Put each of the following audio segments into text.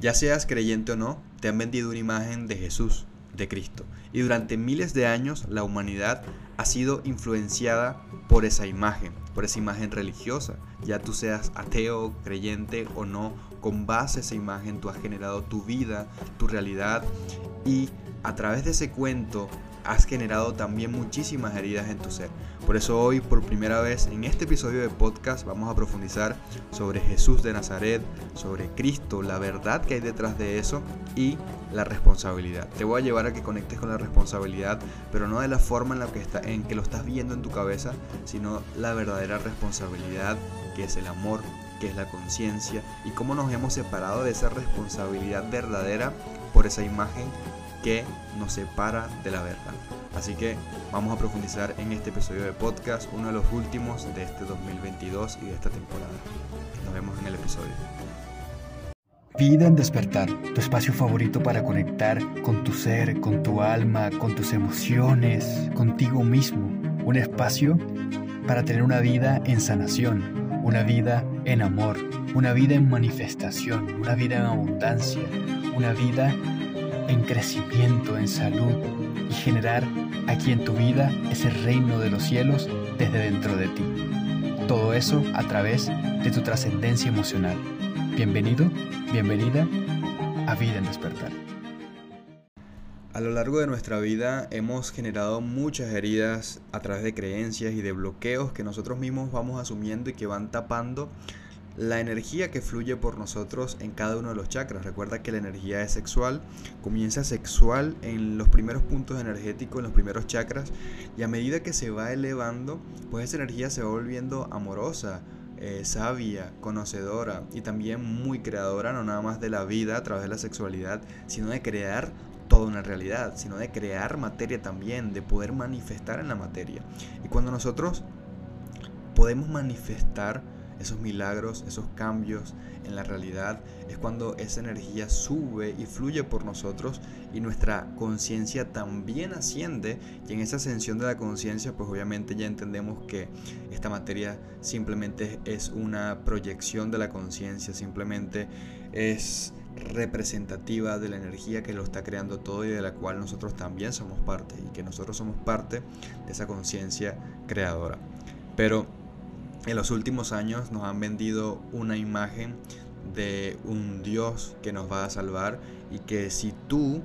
Ya seas creyente o no, te han vendido una imagen de Jesús, de Cristo. Y durante miles de años la humanidad ha sido influenciada por esa imagen, por esa imagen religiosa. Ya tú seas ateo, creyente o no, con base a esa imagen tú has generado tu vida, tu realidad y a través de ese cuento has generado también muchísimas heridas en tu ser. Por eso hoy, por primera vez en este episodio de podcast, vamos a profundizar sobre Jesús de Nazaret, sobre Cristo, la verdad que hay detrás de eso y la responsabilidad. Te voy a llevar a que conectes con la responsabilidad, pero no de la forma en la que, está, en que lo estás viendo en tu cabeza, sino la verdadera responsabilidad que es el amor, que es la conciencia y cómo nos hemos separado de esa responsabilidad verdadera por esa imagen que nos separa de la verdad. Así que vamos a profundizar en este episodio de podcast, uno de los últimos de este 2022 y de esta temporada. Nos vemos en el episodio. Vida en despertar, tu espacio favorito para conectar con tu ser, con tu alma, con tus emociones, contigo mismo. Un espacio para tener una vida en sanación, una vida en amor, una vida en manifestación, una vida en abundancia, una vida en crecimiento, en salud y generar aquí en tu vida ese reino de los cielos desde dentro de ti. Todo eso a través de tu trascendencia emocional. Bienvenido, bienvenida a Vida en Despertar. A lo largo de nuestra vida hemos generado muchas heridas a través de creencias y de bloqueos que nosotros mismos vamos asumiendo y que van tapando la energía que fluye por nosotros en cada uno de los chakras. Recuerda que la energía es sexual, comienza sexual en los primeros puntos energéticos, en los primeros chakras, y a medida que se va elevando, pues esa energía se va volviendo amorosa, eh, sabia, conocedora y también muy creadora, no nada más de la vida a través de la sexualidad, sino de crear toda una realidad, sino de crear materia también, de poder manifestar en la materia. Y cuando nosotros podemos manifestar, esos milagros, esos cambios en la realidad, es cuando esa energía sube y fluye por nosotros y nuestra conciencia también asciende y en esa ascensión de la conciencia pues obviamente ya entendemos que esta materia simplemente es una proyección de la conciencia, simplemente es representativa de la energía que lo está creando todo y de la cual nosotros también somos parte y que nosotros somos parte de esa conciencia creadora. Pero en los últimos años nos han vendido una imagen de un Dios que nos va a salvar y que si tú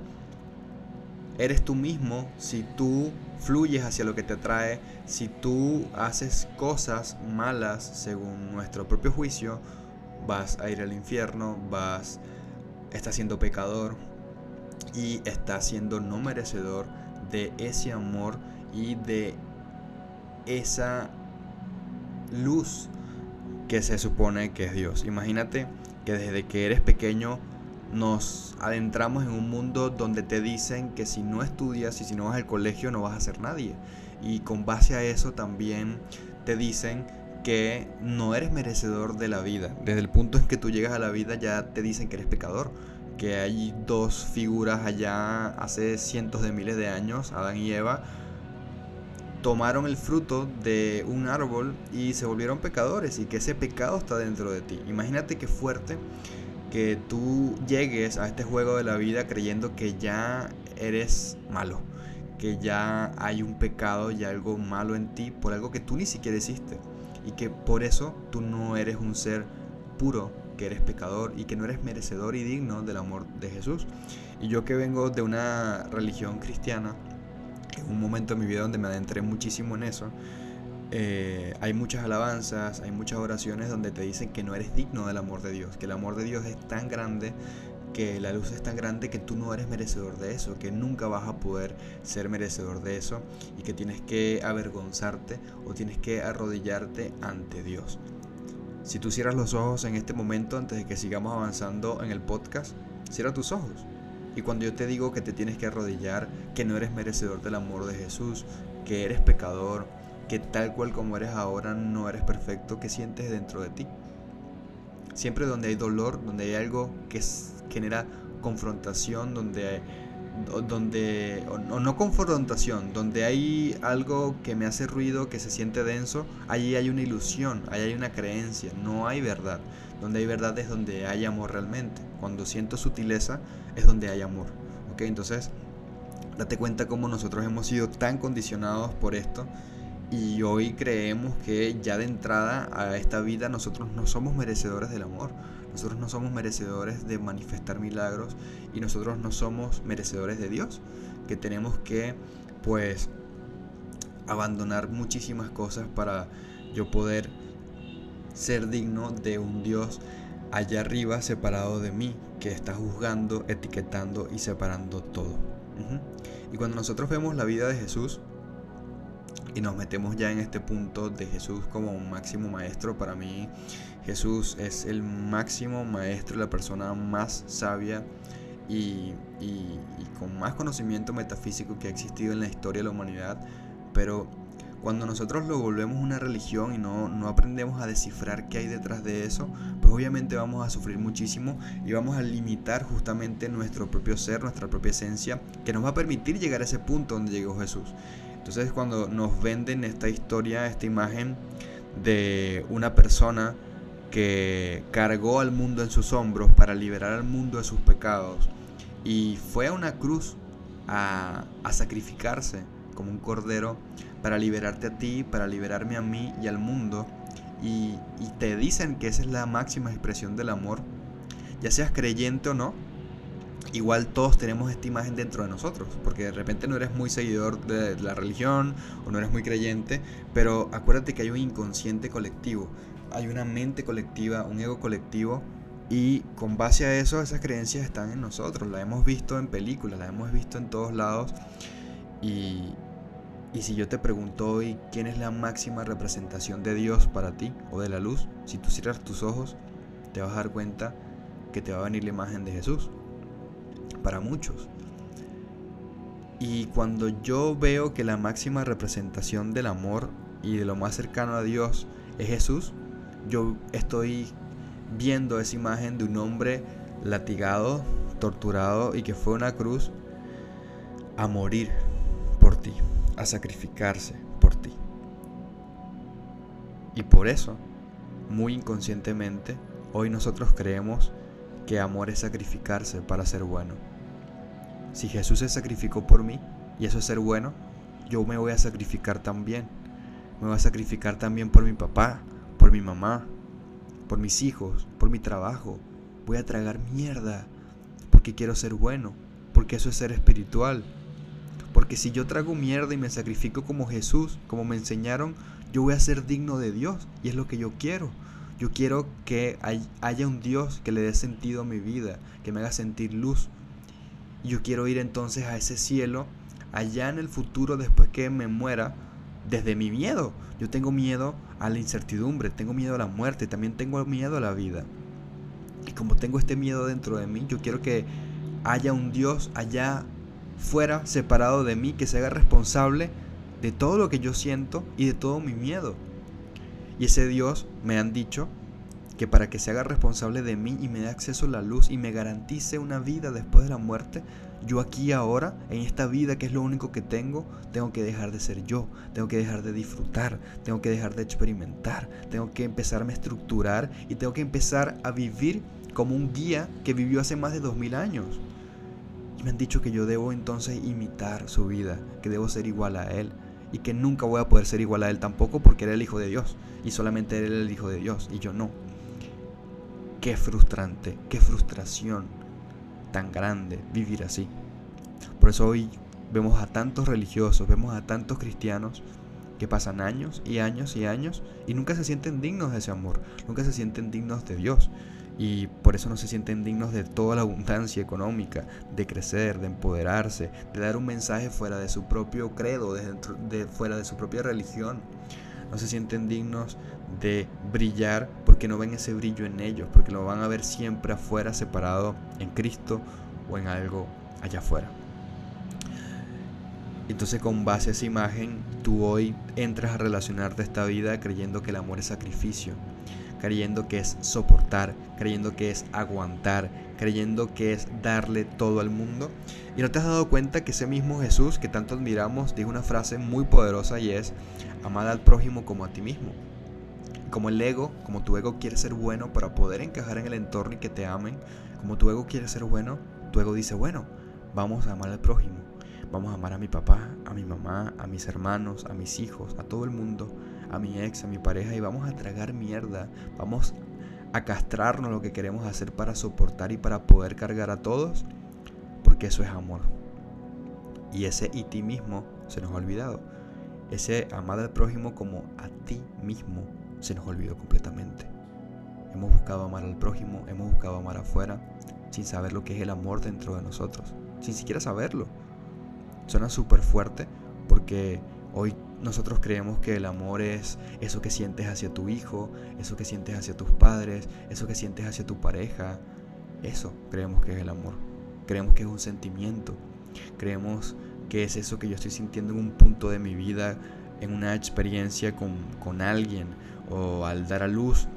eres tú mismo, si tú fluyes hacia lo que te atrae, si tú haces cosas malas según nuestro propio juicio, vas a ir al infierno, vas estás siendo pecador y estás siendo no merecedor de ese amor y de esa luz que se supone que es Dios. Imagínate que desde que eres pequeño nos adentramos en un mundo donde te dicen que si no estudias y si no vas al colegio no vas a ser nadie. Y con base a eso también te dicen que no eres merecedor de la vida. Desde el punto en que tú llegas a la vida ya te dicen que eres pecador. Que hay dos figuras allá hace cientos de miles de años, Adán y Eva, tomaron el fruto de un árbol y se volvieron pecadores y que ese pecado está dentro de ti. Imagínate qué fuerte que tú llegues a este juego de la vida creyendo que ya eres malo, que ya hay un pecado y algo malo en ti por algo que tú ni siquiera hiciste y que por eso tú no eres un ser puro, que eres pecador y que no eres merecedor y digno del amor de Jesús. Y yo que vengo de una religión cristiana, un momento en mi vida donde me adentré muchísimo en eso. Eh, hay muchas alabanzas, hay muchas oraciones donde te dicen que no eres digno del amor de Dios, que el amor de Dios es tan grande, que la luz es tan grande que tú no eres merecedor de eso, que nunca vas a poder ser merecedor de eso y que tienes que avergonzarte o tienes que arrodillarte ante Dios. Si tú cierras los ojos en este momento antes de que sigamos avanzando en el podcast, cierra tus ojos y cuando yo te digo que te tienes que arrodillar, que no eres merecedor del amor de Jesús, que eres pecador, que tal cual como eres ahora no eres perfecto, ¿qué sientes dentro de ti? Siempre donde hay dolor, donde hay algo que genera confrontación, donde donde o no confrontación, donde hay algo que me hace ruido, que se siente denso, allí hay una ilusión, allí hay una creencia, no hay verdad. Donde hay verdad es donde hay amor realmente. Cuando siento sutileza es donde hay amor. ¿Ok? Entonces, date cuenta cómo nosotros hemos sido tan condicionados por esto y hoy creemos que ya de entrada a esta vida nosotros no somos merecedores del amor. Nosotros no somos merecedores de manifestar milagros y nosotros no somos merecedores de Dios. Que tenemos que, pues, abandonar muchísimas cosas para yo poder ser digno de un Dios allá arriba separado de mí, que está juzgando, etiquetando y separando todo. Y cuando nosotros vemos la vida de Jesús y nos metemos ya en este punto de Jesús como un máximo maestro, para mí Jesús es el máximo maestro, la persona más sabia y, con más conocimiento metafísico que ha existido en la historia de la humanidad, pero cuando nosotros lo volvemos una religión y no, no aprendemos a descifrar qué hay detrás de eso, pues obviamente vamos a sufrir muchísimo y vamos a limitar justamente nuestro propio ser, nuestra propia esencia, que nos va a permitir llegar a ese punto donde llegó Jesús. Entonces cuando nos venden esta historia, esta imagen de una persona que cargó al mundo en sus hombros para liberar al mundo de sus pecados y fue a una cruz a, a sacrificarse como un cordero para liberarte a ti, para liberarme a mí y al mundo. Y, te dicen que esa es la máxima expresión del amor, ya seas creyente o no, igual todos tenemos esta imagen dentro de nosotros, porque de repente no eres muy seguidor de la religión o no eres muy creyente, pero acuérdate que hay un inconsciente colectivo, hay una mente colectiva, un ego colectivo, y con base a eso esas creencias están en nosotros, las hemos visto en películas, las hemos visto en todos lados, y, y si yo te pregunto hoy quién es la máxima representación de Dios para ti o de la luz, si tú cierras tus ojos, te vas a dar cuenta que te va a venir la imagen de Jesús. Para muchos. Y cuando yo veo que la máxima representación del amor y de lo más cercano a Dios es Jesús, yo estoy viendo esa imagen de un hombre latigado, torturado y que fue una cruz a morir a sacrificarse por ti. Y por eso, muy inconscientemente, hoy nosotros creemos que amor es sacrificarse para ser bueno. Si Jesús se sacrificó por mí y eso es ser bueno, yo me voy a sacrificar también. Me voy a sacrificar también por mi papá, por mi mamá, por mis hijos, por mi trabajo. Voy a tragar mierda porque quiero ser bueno, porque eso es ser espiritual, porque si yo trago mierda y me sacrifico como Jesús, como me enseñaron, yo voy a ser digno de Dios. Y es lo que yo quiero. Yo quiero que haya un Dios que le dé sentido a mi vida, que me haga sentir luz. Yo quiero ir entonces a ese cielo, allá en el futuro, después que me muera, desde mi miedo. Yo tengo miedo a la incertidumbre, tengo miedo a la muerte, también tengo miedo a la vida. Y como tengo este miedo dentro de mí, yo quiero que haya un Dios allá fuera separado de mí, que se haga responsable de todo lo que yo siento y de todo mi miedo. Y ese Dios me han dicho que para que se haga responsable de mí y me dé acceso a la luz y me garantice una vida después de la muerte, yo aquí ahora, en esta vida que es lo único que tengo, tengo que dejar de ser yo, tengo que dejar de disfrutar, tengo que dejar de experimentar, tengo que empezarme a estructurar y tengo que empezar a vivir como un guía que vivió hace más de dos mil años. Y me han dicho que yo debo entonces imitar su vida, que debo ser igual a Él. Y que nunca voy a poder ser igual a Él tampoco porque era el Hijo de Dios. Y solamente Él era el Hijo de Dios y yo no. Qué frustrante, qué frustración tan grande vivir así. Por eso hoy vemos a tantos religiosos, vemos a tantos cristianos que pasan años y años y años y nunca se sienten dignos de ese amor, nunca se sienten dignos de Dios y por eso no se sienten dignos de toda la abundancia económica, de crecer, de empoderarse, de dar un mensaje fuera de su propio credo, de, fuera de su propia religión. No se sienten dignos de brillar porque no ven ese brillo en ellos, porque lo van a ver siempre afuera separado en Cristo o en algo allá afuera. Entonces con base a esa imagen, tú hoy entras a relacionarte esta vida creyendo que el amor es sacrificio, creyendo que es soportar, creyendo que es aguantar, creyendo que es darle todo al mundo. Y no te has dado cuenta que ese mismo Jesús que tanto admiramos dijo una frase muy poderosa y es, amad al prójimo como a ti mismo. como el ego, como tu ego quiere ser bueno para poder encajar en el entorno y que te amen, como tu ego quiere ser bueno, tu ego dice, bueno, vamos a amar al prójimo, vamos a amar a mi papá, a mi mamá, a mis hermanos, a mis hijos, a todo el mundo, a mi ex, a mi pareja y vamos a tragar mierda, vamos a castrarnos lo que queremos hacer para soportar y para poder cargar a todos, porque eso es amor. Y ese y ti mismo se nos ha olvidado. Ese amar al prójimo como a ti mismo se nos olvidó completamente. Hemos buscado amar al prójimo, hemos buscado amar afuera, sin saber lo que es el amor dentro de nosotros, sin siquiera saberlo. Suena súper fuerte porque hoy nosotros creemos que el amor es eso que sientes hacia tu hijo, eso que sientes hacia tus padres, eso que sientes hacia tu pareja. Eso creemos que es el amor. Creemos que es un sentimiento. Creemos que es eso que yo estoy sintiendo en un punto de mi vida, en una experiencia con, alguien o al dar a luz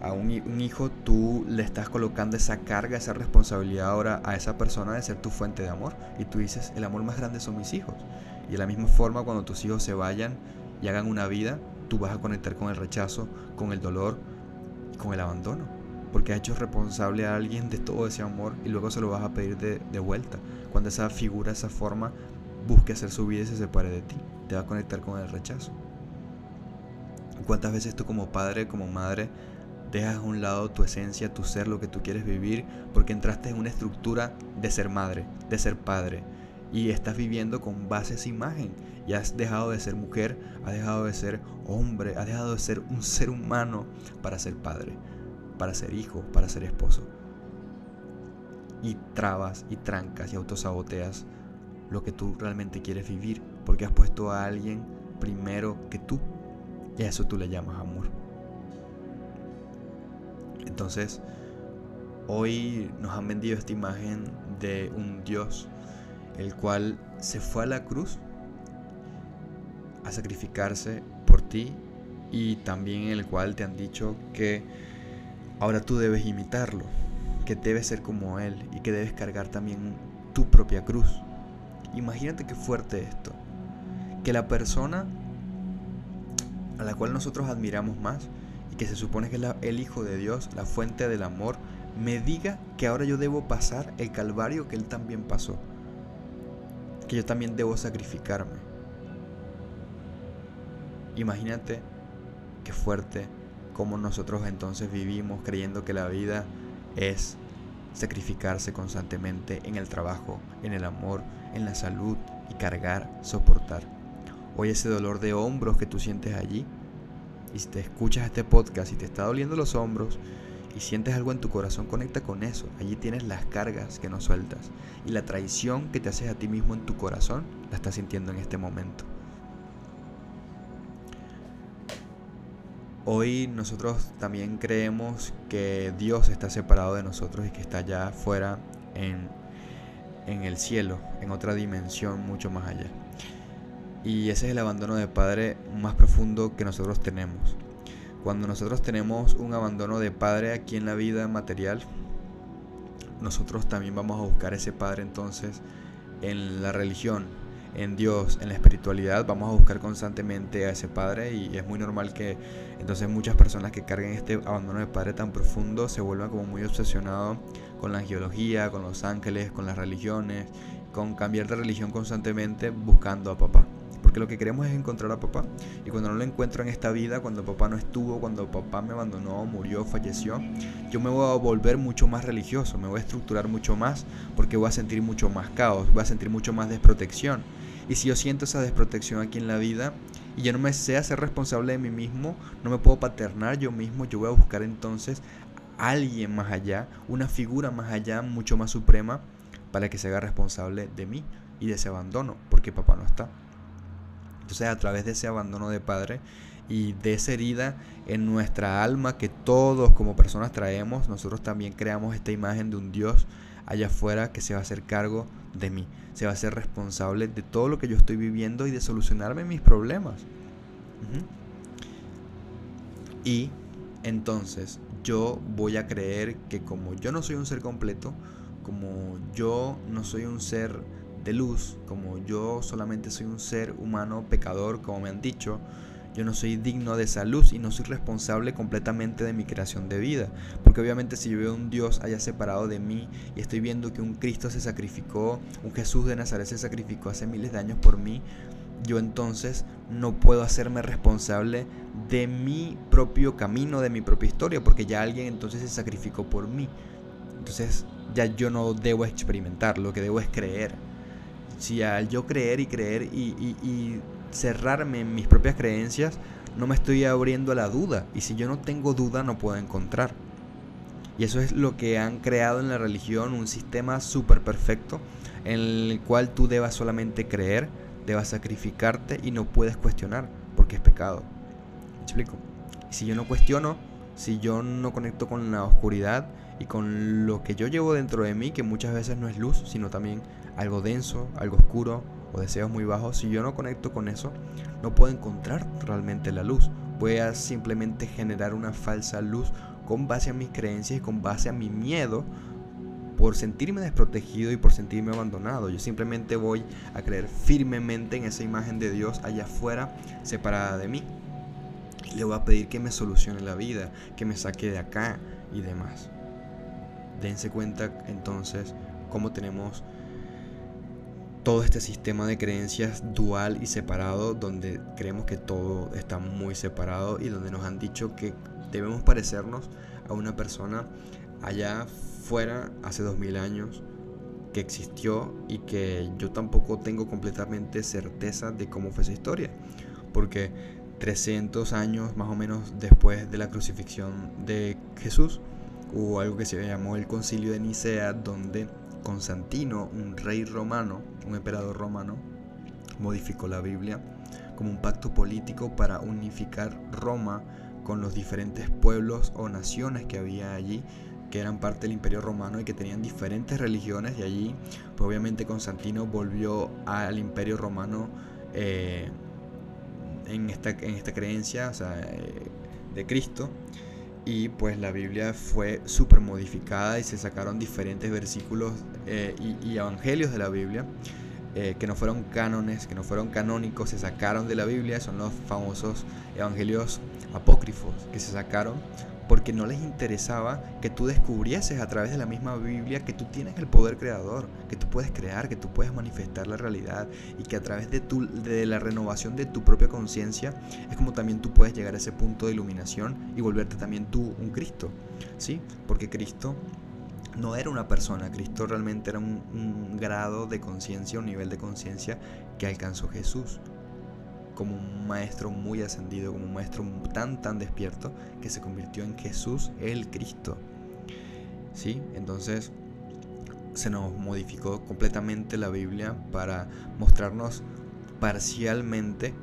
a un, un, hijo, tú le estás colocando esa carga, esa responsabilidad ahora a esa persona de ser tu fuente de amor. Y tú dices, el amor más grande son mis hijos. Y de la misma forma, cuando tus hijos se vayan y hagan una vida, tú vas a conectar con el rechazo, con el dolor, con el abandono. Porque has hecho responsable a alguien de todo ese amor y luego se lo vas a pedir de, vuelta. Cuando esa figura, esa forma busque hacer su vida y se separe de ti. Te va a conectar con el rechazo. ¿Cuántas veces tú como padre, como madre, dejas a un lado tu esencia, tu ser, lo que tú quieres vivir, porque entraste en una estructura de ser madre, de ser padre, y estás viviendo con base a esa imagen, y has dejado de ser mujer, has dejado de ser hombre, has dejado de ser un ser humano para ser padre, para ser hijo, para ser esposo. Y trabas y trancas y autosaboteas lo que tú realmente quieres vivir, porque has puesto a alguien primero que tú. Y a eso tú le llamas amor. Entonces, hoy nos han vendido esta imagen de un Dios, el cual se fue a la cruz a sacrificarse por ti y también el cual te han dicho que ahora tú debes imitarlo, que debes ser como Él y que debes cargar también tu propia cruz. Imagínate qué fuerte esto. Que la persona a la cual nosotros admiramos más y que se supone que es el Hijo de Dios, la fuente del amor, me diga que ahora yo debo pasar el calvario que Él también pasó. Que yo también debo sacrificarme. Imagínate qué fuerte cómo nosotros entonces vivimos creyendo que la vida es sacrificarse constantemente en el trabajo, en el amor, en la salud y cargar, soportar. Hoy ese dolor de hombros que tú sientes allí, y si te escuchas este podcast y te está doliendo los hombros y sientes algo en tu corazón, conecta con eso. Allí tienes las cargas que no sueltas y la traición que te haces a ti mismo en tu corazón, la estás sintiendo en este momento. Hoy nosotros también creemos que Dios está separado de nosotros y que está allá afuera en, en el cielo, en otra dimensión mucho más allá. Y ese es el abandono de padre más profundo que nosotros tenemos. Cuando nosotros tenemos un abandono de padre aquí en la vida material, nosotros también vamos a buscar ese padre entonces en la religión, en Dios, en la espiritualidad, vamos a buscar constantemente a ese Padre y es muy normal que entonces muchas personas que carguen este abandono de Padre tan profundo se vuelvan como muy obsesionados con la angiología, con los ángeles, con las religiones, con cambiar de religión constantemente buscando a papá. Porque lo que queremos es encontrar a papá. Y cuando no lo encuentro en esta vida, cuando papá no estuvo, cuando papá me abandonó, murió, falleció, yo me voy a volver mucho más religioso, me voy a estructurar mucho más, porque voy a sentir mucho más caos, voy a sentir mucho más desprotección. Y si yo siento esa desprotección aquí en la vida y yo no me sé hacer responsable de mí mismo, no me puedo paternar yo mismo, yo voy a buscar entonces a alguien más allá, una figura más allá, mucho más suprema, para que se haga responsable de mí y de ese abandono, porque papá no está. Entonces a través de ese abandono de padre y de esa herida en nuestra alma que todos como personas traemos, nosotros también creamos esta imagen de un Dios allá afuera que se va a hacer cargo de mí, se va a ser responsable de todo lo que yo estoy viviendo y de solucionarme mis problemas. Y entonces yo voy a creer que como yo no soy un ser completo, como yo no soy un ser de luz, como yo solamente soy un ser humano pecador, como me han dicho, yo no soy digno de esa luz y no soy responsable completamente de mi creación de vida. Porque obviamente si yo veo un Dios haya separado de mí y estoy viendo que un Cristo se sacrificó, un Jesús de Nazaret se sacrificó hace miles de años por mí, yo entonces no puedo hacerme responsable de mi propio camino, de mi propia historia, porque ya alguien entonces se sacrificó por mí. Entonces ya yo no debo experimentar, lo que debo es creer. Si al yo creer y creer y, cerrarme en mis propias creencias, no me estoy abriendo a la duda. Y si yo no tengo duda, no puedo encontrar. Y eso es lo que han creado en la religión, un sistema súper perfecto en el cual tú debas solamente creer, debas sacrificarte y no puedes cuestionar porque es pecado. ¿Me explico? Si yo no cuestiono, si yo no conecto con la oscuridad y con lo que yo llevo dentro de mí, que muchas veces no es luz, sino también algo denso, algo oscuro o deseos muy bajos, si yo no conecto con eso, no puedo encontrar realmente la luz. Voy a simplemente generar una falsa luz con base a mis creencias y con base a mi miedo por sentirme desprotegido y por sentirme abandonado. Yo simplemente voy a creer firmemente en esa imagen de Dios allá afuera, separada de mí. Le voy a pedir que me solucione la vida, que me saque de acá y demás. Dense cuenta entonces cómo tenemos todo este sistema de creencias dual y separado donde creemos que todo está muy separado y donde nos han dicho que debemos parecernos a una persona allá fuera hace dos mil años que existió y que yo tampoco tengo completamente certeza de cómo fue esa historia. Porque 300 años más o menos después de la crucifixión de Jesús, hubo algo que se llamó el concilio de Nicea, donde Constantino, un rey romano, un emperador romano, modificó la Biblia como un pacto político para unificar Roma con los diferentes pueblos o naciones que había allí que eran parte del imperio romano y que tenían diferentes religiones y allí pues obviamente Constantino volvió al imperio romano eh, en, esta, en esta creencia eh, de Cristo y pues la Biblia fue súper modificada y se sacaron diferentes versículos eh, y, evangelios de la Biblia que no fueron cánones, que no fueron canónicos, se sacaron de la Biblia, son los famosos evangelios apócrifos que se sacaron porque no les interesaba que tú descubrieses a través de la misma Biblia que tú tienes el poder creador, que tú puedes crear, que tú puedes manifestar la realidad y que a través de, tu, de la renovación de tu propia conciencia es como también tú puedes llegar a ese punto de iluminación y volverte también tú un Cristo, ¿sí? Porque Cristo no era una persona, Cristo realmente era un, un grado de conciencia, un nivel de conciencia que alcanzó Jesús como un maestro muy ascendido, como un maestro tan tan despierto que se convirtió en Jesús el Cristo. ¿Sí? Entonces se nos modificó completamente la Biblia para mostrarnos parcialmente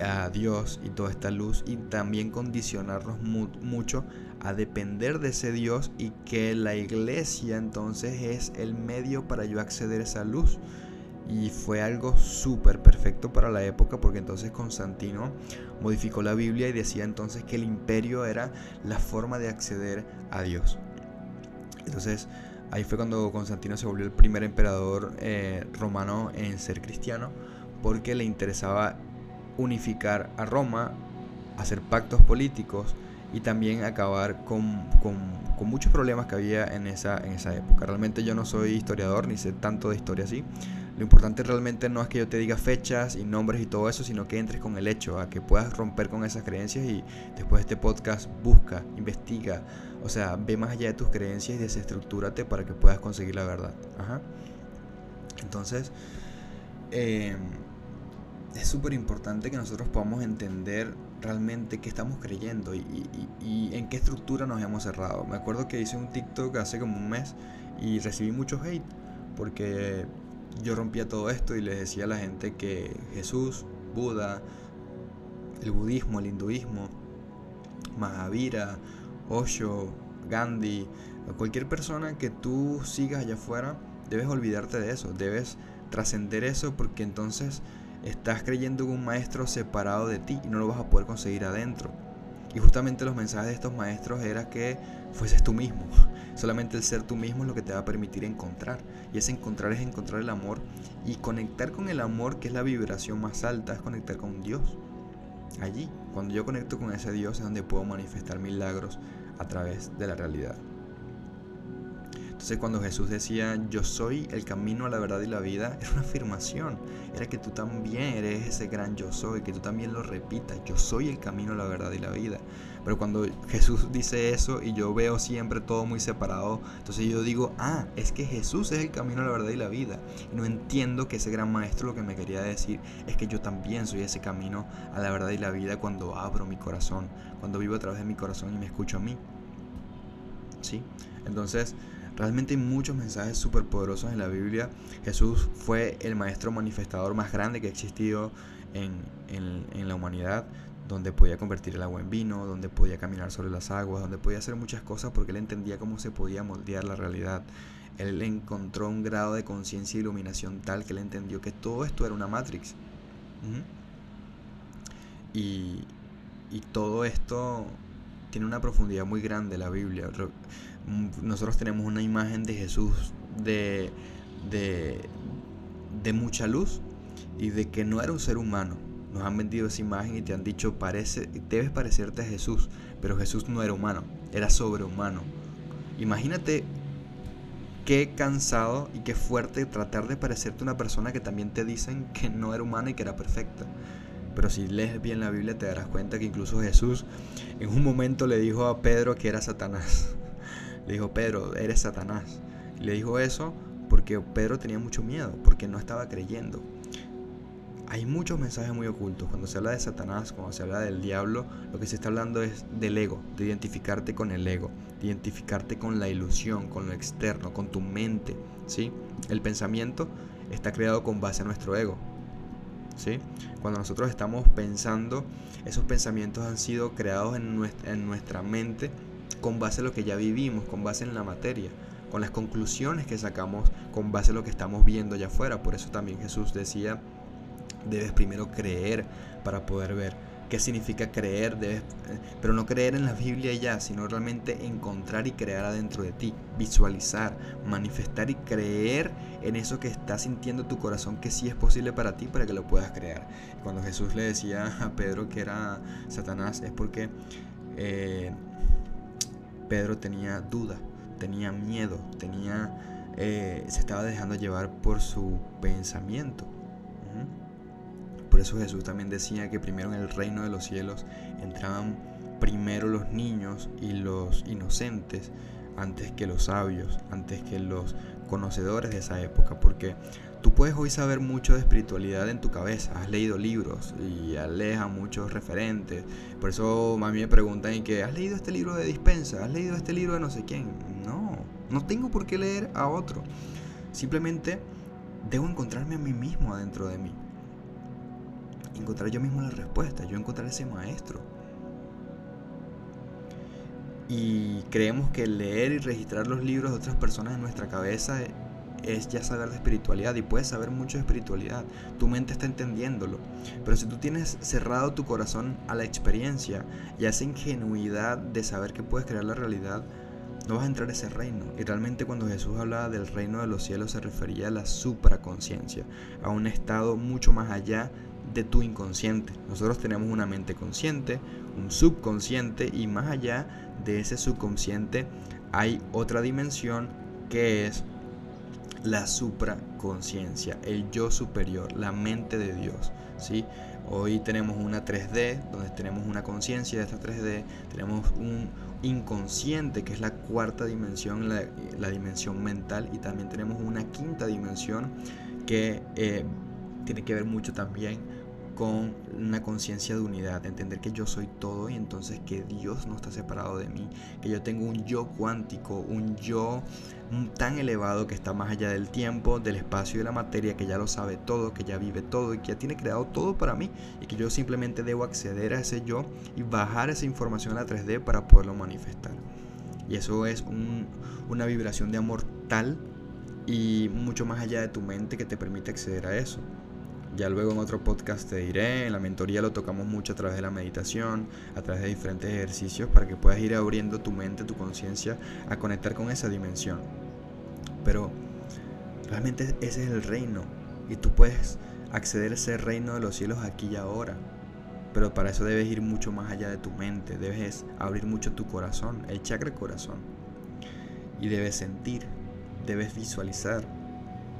a Dios y toda esta luz y también condicionarnos mucho a depender de ese Dios y que la iglesia entonces es el medio para yo acceder a esa luz y fue algo súper perfecto para la época porque entonces Constantino modificó la Biblia y decía entonces que el imperio era la forma de acceder a Dios. Entonces ahí fue cuando Constantino se volvió el primer emperador eh, romano en ser cristiano porque le interesaba unificar a Roma, hacer pactos políticos y también acabar con, con, con, muchos problemas que había en esa, en esa época. Realmente yo no soy historiador ni sé tanto de historia así, lo importante realmente no es que yo te diga fechas y nombres y todo eso, sino que entres con el hecho, a que puedas romper con esas creencias y después de este podcast busca, investiga, o sea, ve más allá de tus creencias y desestructúrate para que puedas conseguir la verdad. Entonces, em, es súper importante que nosotros podamos entender realmente qué estamos creyendo y, en qué estructura nos hemos cerrado. Me acuerdo que hice un TikTok hace como un mes y recibí mucho hate porque yo rompía todo esto y les decía a la gente que Jesús, Buda, el budismo, el hinduismo, Mahavira, Osho, Gandhi, cualquier persona que tú sigas allá afuera, debes olvidarte de eso, debes trascender eso porque entonces estás creyendo en un maestro separado de ti y no lo vas a poder conseguir adentro. Y justamente los mensajes de estos maestros era que fueses tú mismo. Solamente el ser tú mismo es lo que te va a permitir encontrar. Y ese encontrar es encontrar el amor. Y conectar con el amor, que es la vibración más alta, es conectar con Dios. Allí, cuando yo conecto con ese Dios es donde puedo manifestar milagros a través de la realidad. Entonces cuando Jesús decía, yo soy el camino a la verdad y la vida, era una afirmación. Era que tú también eres ese gran yo soy, que tú también lo repitas, yo soy el camino a la verdad y la vida. Pero cuando Jesús dice eso y yo veo siempre todo muy separado, entonces yo digo, ah, es que Jesús es el camino a la verdad y la vida. Y no entiendo que ese gran maestro lo que me quería decir es que yo también soy ese camino a la verdad y la vida cuando abro mi corazón, cuando vivo a través de mi corazón y me escucho a mí. ¿Sí? Entonces, Realmente hay muchos mensajes súper poderosos en la Biblia. Jesús fue el maestro manifestador más grande que ha existido en, en, la humanidad, donde podía convertir el agua en vino, donde podía caminar sobre las aguas, donde podía hacer muchas cosas porque él entendía cómo se podía moldear la realidad. Él encontró un grado de conciencia e iluminación tal que él entendió que todo esto era una matrix. y, y todo esto tiene una profundidad muy grande la Biblia. Mm, nosotros tenemos una imagen de Jesús de, de, mucha luz y de que no era un ser humano. Nos han vendido esa imagen y te han dicho, parece, debes parecerte a Jesús, pero Jesús no era humano, era sobrehumano. Imagínate qué cansado y qué fuerte tratar de parecerte a una persona que también te dicen que no era humana y que era perfecta. Pero si lees bien la Biblia te darás cuenta que incluso Jesús en un momento le dijo a Pedro que era Satanás. Le dijo, Pedro, eres Satanás. le dijo eso porque Pedro tenía mucho miedo, porque no estaba creyendo. Hay muchos mensajes muy ocultos. Cuando se habla de Satanás, cuando se habla del diablo, lo que se está hablando es del ego, de identificarte con el ego, de identificarte con la ilusión, con lo externo, con tu mente. ¿sí? El pensamiento está creado con base a nuestro ego. ¿sí? Cuando nosotros estamos pensando, esos pensamientos han sido creados en nuestra, en nuestra mente con base a lo que ya vivimos, con base en la materia, con las conclusiones que sacamos con base a lo que estamos viendo allá afuera. Por eso también Jesús decía, debes primero creer para poder ver. ¿Qué significa creer? Debes, eh, pero no creer en la Biblia ya, sino realmente encontrar y crear adentro de ti, visualizar, manifestar y creer en eso que está sintiendo tu corazón que sí es posible para ti para que lo puedas crear. Cuando Jesús le decía a Pedro que era Satanás es porque eh, Pedro tenía duda, tenía miedo, tenía, eh, se estaba dejando llevar por su pensamiento. Por eso Jesús también decía que primero en el reino de los cielos entraban primero los niños y los inocentes antes que los sabios, antes que los conocedores de esa época, porque Tú puedes hoy saber mucho de espiritualidad en tu cabeza, has leído libros y lees a muchos referentes. Por eso a mí me preguntan y que, ¿has leído este libro de dispensa? ¿Has leído este libro de no sé quién? No, no tengo por qué leer a otro. Simplemente debo encontrarme a mí mismo adentro de mí. Encontrar yo mismo la respuesta, yo encontrar ese maestro. Y creemos que leer y registrar los libros de otras personas en nuestra cabeza es ya saber de espiritualidad y puedes saber mucho de espiritualidad. Tu mente está entendiéndolo. Pero si tú tienes cerrado tu corazón a la experiencia y a esa ingenuidad de saber que puedes crear la realidad, no vas a entrar a ese reino. Y realmente cuando Jesús hablaba del reino de los cielos se refería a la supraconciencia, a un estado mucho más allá de tu inconsciente. Nosotros tenemos una mente consciente, un subconsciente y más allá de ese subconsciente hay otra dimensión que es la supraconciencia, el yo superior, la mente de Dios. ¿sí? Hoy tenemos una 3D, donde tenemos una conciencia de esta 3D, tenemos un inconsciente, que es la cuarta dimensión, la, dimensión mental, y también tenemos una quinta dimensión que eh, tiene que ver mucho también con una conciencia de unidad, entender que yo soy todo y entonces que Dios no está separado de mí, que yo tengo un yo cuántico, un yo tan elevado que está más allá del tiempo, del espacio y de la materia, que ya lo sabe todo, que ya vive todo y que ya tiene creado todo para mí y que yo simplemente debo acceder a ese yo y bajar esa información a la 3D para poderlo manifestar. Y eso es una vibración de amor tal y mucho más allá de tu mente que te permite acceder a eso. Ya luego en otro podcast te diré, en la mentoría lo tocamos mucho a través de la meditación, a través de diferentes ejercicios para que puedas ir abriendo tu mente, tu conciencia a conectar con esa dimensión. Pero realmente ese es el reino y tú puedes acceder a ese reino de los cielos aquí y ahora. Pero para eso debes ir mucho más allá de tu mente, debes abrir mucho tu corazón, el chakra corazón. Y debes sentir, debes visualizar,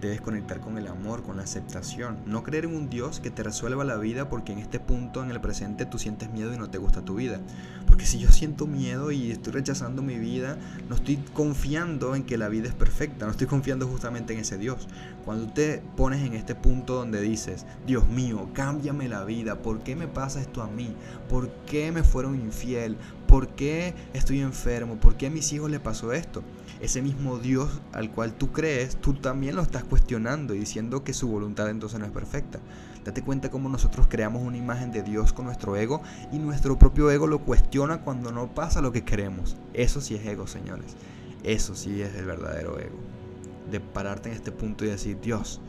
debes conectar con el amor, con la aceptación. No creer en un Dios que te resuelva la vida porque en este punto, en el presente, tú sientes miedo y no te gusta tu vida. Porque si yo siento miedo y estoy rechazando mi vida, no estoy confiando en que la vida es perfecta, no estoy confiando justamente en ese Dios. Cuando te pones en este punto donde dices, Dios mío, cámbiame la vida, ¿por qué me pasa esto a mí? ¿Por qué me fueron infiel? ¿Por qué estoy enfermo? ¿Por qué a mis hijos le pasó esto? Ese mismo Dios al cual tú crees, tú también lo estás cuestionando y diciendo que su voluntad entonces no es perfecta. Date cuenta cómo nosotros creamos una imagen de Dios con nuestro ego y nuestro propio ego lo cuestiona cuando no pasa lo que queremos. Eso sí es ego, señores. Eso sí es el verdadero ego. De pararte en este punto y decir, Dios,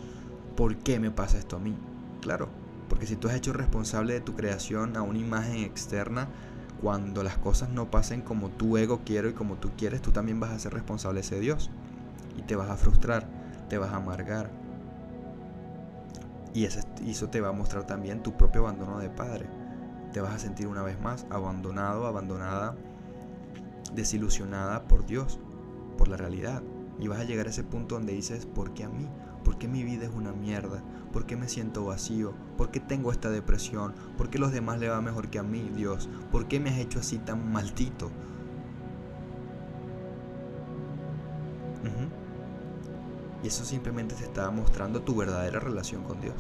¿por qué me pasa esto a mí? Claro, porque si tú has hecho responsable de tu creación a una imagen externa, cuando las cosas no pasen como tu ego quiere y como tú quieres, tú también vas a ser responsable de ese Dios. Y te vas a frustrar, te vas a amargar. Y eso te va a mostrar también tu propio abandono de padre. Te vas a sentir una vez más abandonado, abandonada, desilusionada por Dios, por la realidad. Y vas a llegar a ese punto donde dices, ¿por qué a mí? ¿Por qué mi vida es una mierda? ¿Por qué me siento vacío? ¿Por qué tengo esta depresión? ¿Por qué los demás le va mejor que a mí, Dios? ¿Por qué me has hecho así tan maldito? Y eso simplemente te está mostrando tu verdadera relación con Dios.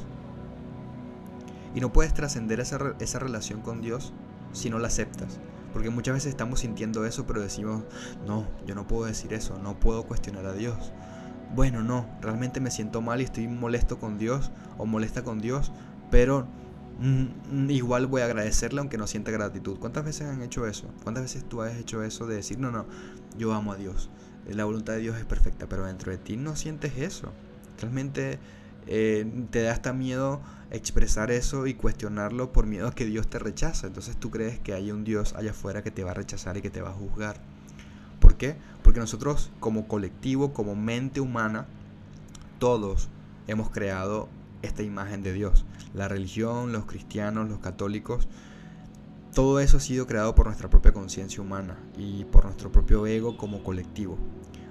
Y no puedes trascender esa, esa relación con Dios si no la aceptas. Porque muchas veces estamos sintiendo eso, pero decimos, no, yo no puedo decir eso, no puedo cuestionar a Dios bueno, no, realmente me siento mal y estoy molesto con Dios o molesta con Dios, pero mm, igual voy a agradecerle aunque no sienta gratitud. ¿Cuántas veces han hecho eso? ¿Cuántas veces tú has hecho eso de decir, no, no, yo amo a Dios, la voluntad de Dios es perfecta, pero dentro de ti no sientes eso? Realmente eh, te da hasta miedo expresar eso y cuestionarlo por miedo a que Dios te rechaza. Entonces tú crees que hay un Dios allá afuera que te va a rechazar y que te va a juzgar. ¿Por qué? Porque nosotros como colectivo, como mente humana, todos hemos creado esta imagen de Dios. La religión, los cristianos, los católicos, todo eso ha sido creado por nuestra propia conciencia humana y por nuestro propio ego como colectivo.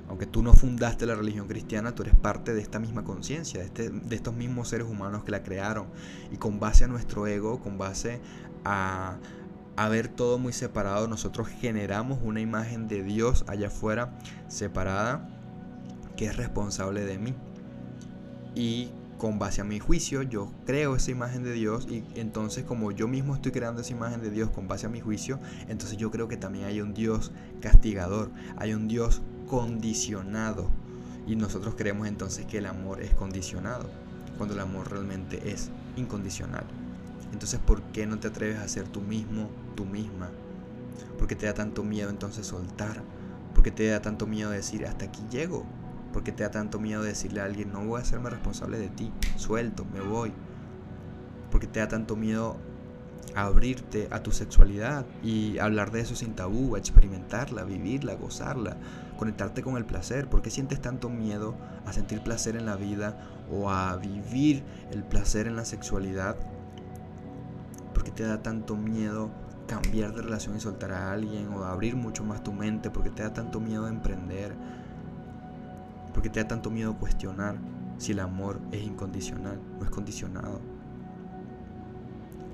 Aunque tú no fundaste la religión cristiana, tú eres parte de esta misma conciencia, de, este, de estos mismos seres humanos que la crearon. Y con base a nuestro ego, con base a, a ver todo muy separado, nosotros generamos una imagen de Dios allá afuera separada que es responsable de mí. Y con base a mi juicio, yo creo esa imagen de Dios y entonces como yo mismo estoy creando esa imagen de Dios con base a mi juicio, entonces yo creo que también hay un Dios castigador, hay un Dios condicionado. Y nosotros creemos entonces que el amor es condicionado, cuando el amor realmente es incondicional. Entonces, ¿por qué no te atreves a ser tú mismo, tú misma? ¿Por qué te da tanto miedo entonces soltar? ¿Por qué te da tanto miedo decir hasta aquí llego? ¿Por qué te da tanto miedo decirle a alguien no voy a hacerme responsable de ti? Suelto, me voy. ¿Por qué te da tanto miedo abrirte a tu sexualidad y hablar de eso sin tabú, experimentarla, vivirla, gozarla, conectarte con el placer. ¿Por qué sientes tanto miedo a sentir placer en la vida o a vivir el placer en la sexualidad ¿Por qué te da tanto miedo cambiar de relación y soltar a alguien o abrir mucho más tu mente? ¿Por qué te da tanto miedo emprender? ¿Por qué te da tanto miedo cuestionar si el amor es incondicional, no es condicionado?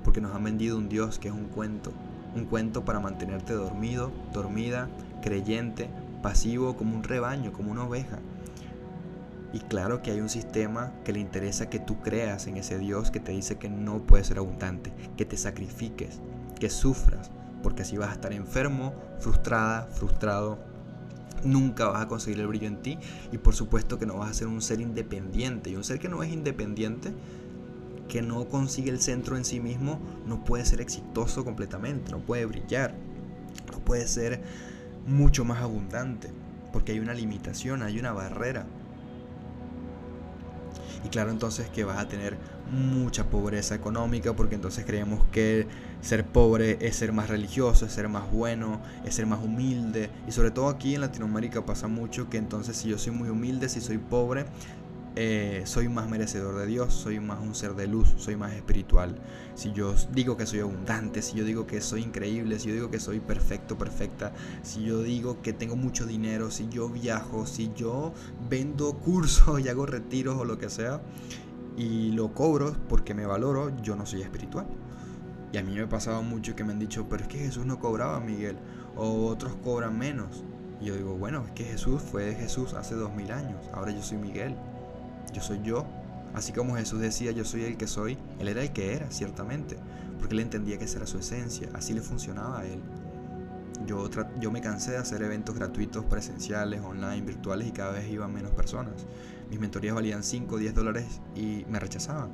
Porque nos han vendido un Dios que es un cuento, un cuento para mantenerte dormido, dormida, creyente, pasivo como un rebaño, como una oveja. Y claro que hay un sistema que le interesa que tú creas en ese Dios que te dice que no puedes ser abundante, que te sacrifiques, que sufras, porque así vas a estar enfermo, frustrada, frustrado. Nunca vas a conseguir el brillo en ti y por supuesto que no vas a ser un ser independiente. Y un ser que no es independiente, que no consigue el centro en sí mismo, no puede ser exitoso completamente, no puede brillar, no puede ser mucho más abundante, porque hay una limitación, hay una barrera. Y claro entonces que vas a tener mucha pobreza económica porque entonces creemos que ser pobre es ser más religioso, es ser más bueno, es ser más humilde. Y sobre todo aquí en Latinoamérica pasa mucho que entonces si yo soy muy humilde, si soy pobre, eh, soy más merecedor de Dios, soy más un ser de luz, soy más espiritual. Si yo digo que soy abundante, si yo digo que soy increíble, si yo digo que soy perfecto, perfecta, si yo digo que tengo mucho dinero, si yo viajo, si yo vendo cursos y hago retiros o lo que sea, y lo cobro porque me valoro, yo no soy espiritual. Y a mí me ha pasado mucho que me han dicho, pero es que Jesús no cobraba, Miguel, o otros cobran menos. Y yo digo, bueno, es que Jesús fue Jesús hace dos mil años, ahora yo soy Miguel, yo soy yo. Así como Jesús decía, yo soy el que soy, Él era el que era, ciertamente, porque Él entendía que esa era su esencia, así le funcionaba a Él. Yo, yo me cansé de hacer eventos gratuitos, presenciales, online, virtuales y cada vez iban menos personas. Mis mentorías valían 5 o 10 dólares y me rechazaban.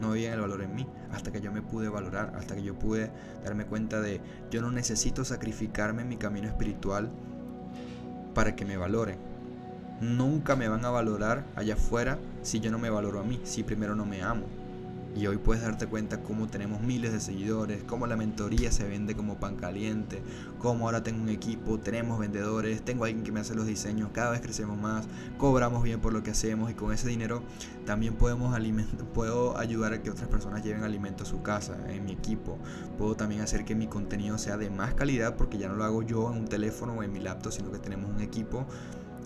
No veían el valor en mí hasta que yo me pude valorar, hasta que yo pude darme cuenta de yo no necesito sacrificarme en mi camino espiritual para que me valoren. Nunca me van a valorar allá afuera si yo no me valoro a mí, si primero no me amo. Y hoy puedes darte cuenta cómo tenemos miles de seguidores, cómo la mentoría se vende como pan caliente, cómo ahora tengo un equipo, tenemos vendedores, tengo alguien que me hace los diseños, cada vez crecemos más, cobramos bien por lo que hacemos y con ese dinero también podemos puedo ayudar a que otras personas lleven alimento a su casa, en mi equipo. Puedo también hacer que mi contenido sea de más calidad porque ya no lo hago yo en un teléfono o en mi laptop, sino que tenemos un equipo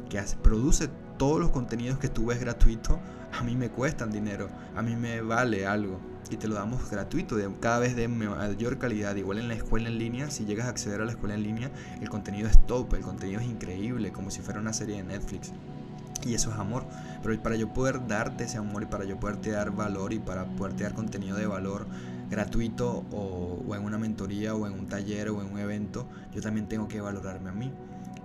que produce todos los contenidos que tú ves gratuito, a mí me cuestan dinero, a mí me vale algo. Y te lo damos gratuito, cada vez de mayor calidad. Igual en la escuela en línea, si llegas a acceder a la escuela en línea, el contenido es top, el contenido es increíble, como si fuera una serie de Netflix. Y eso es amor. Pero para yo poder darte ese amor y para yo poderte dar valor y para poderte dar contenido de valor gratuito o en una mentoría o en un taller o en un evento, yo también tengo que valorarme a mí.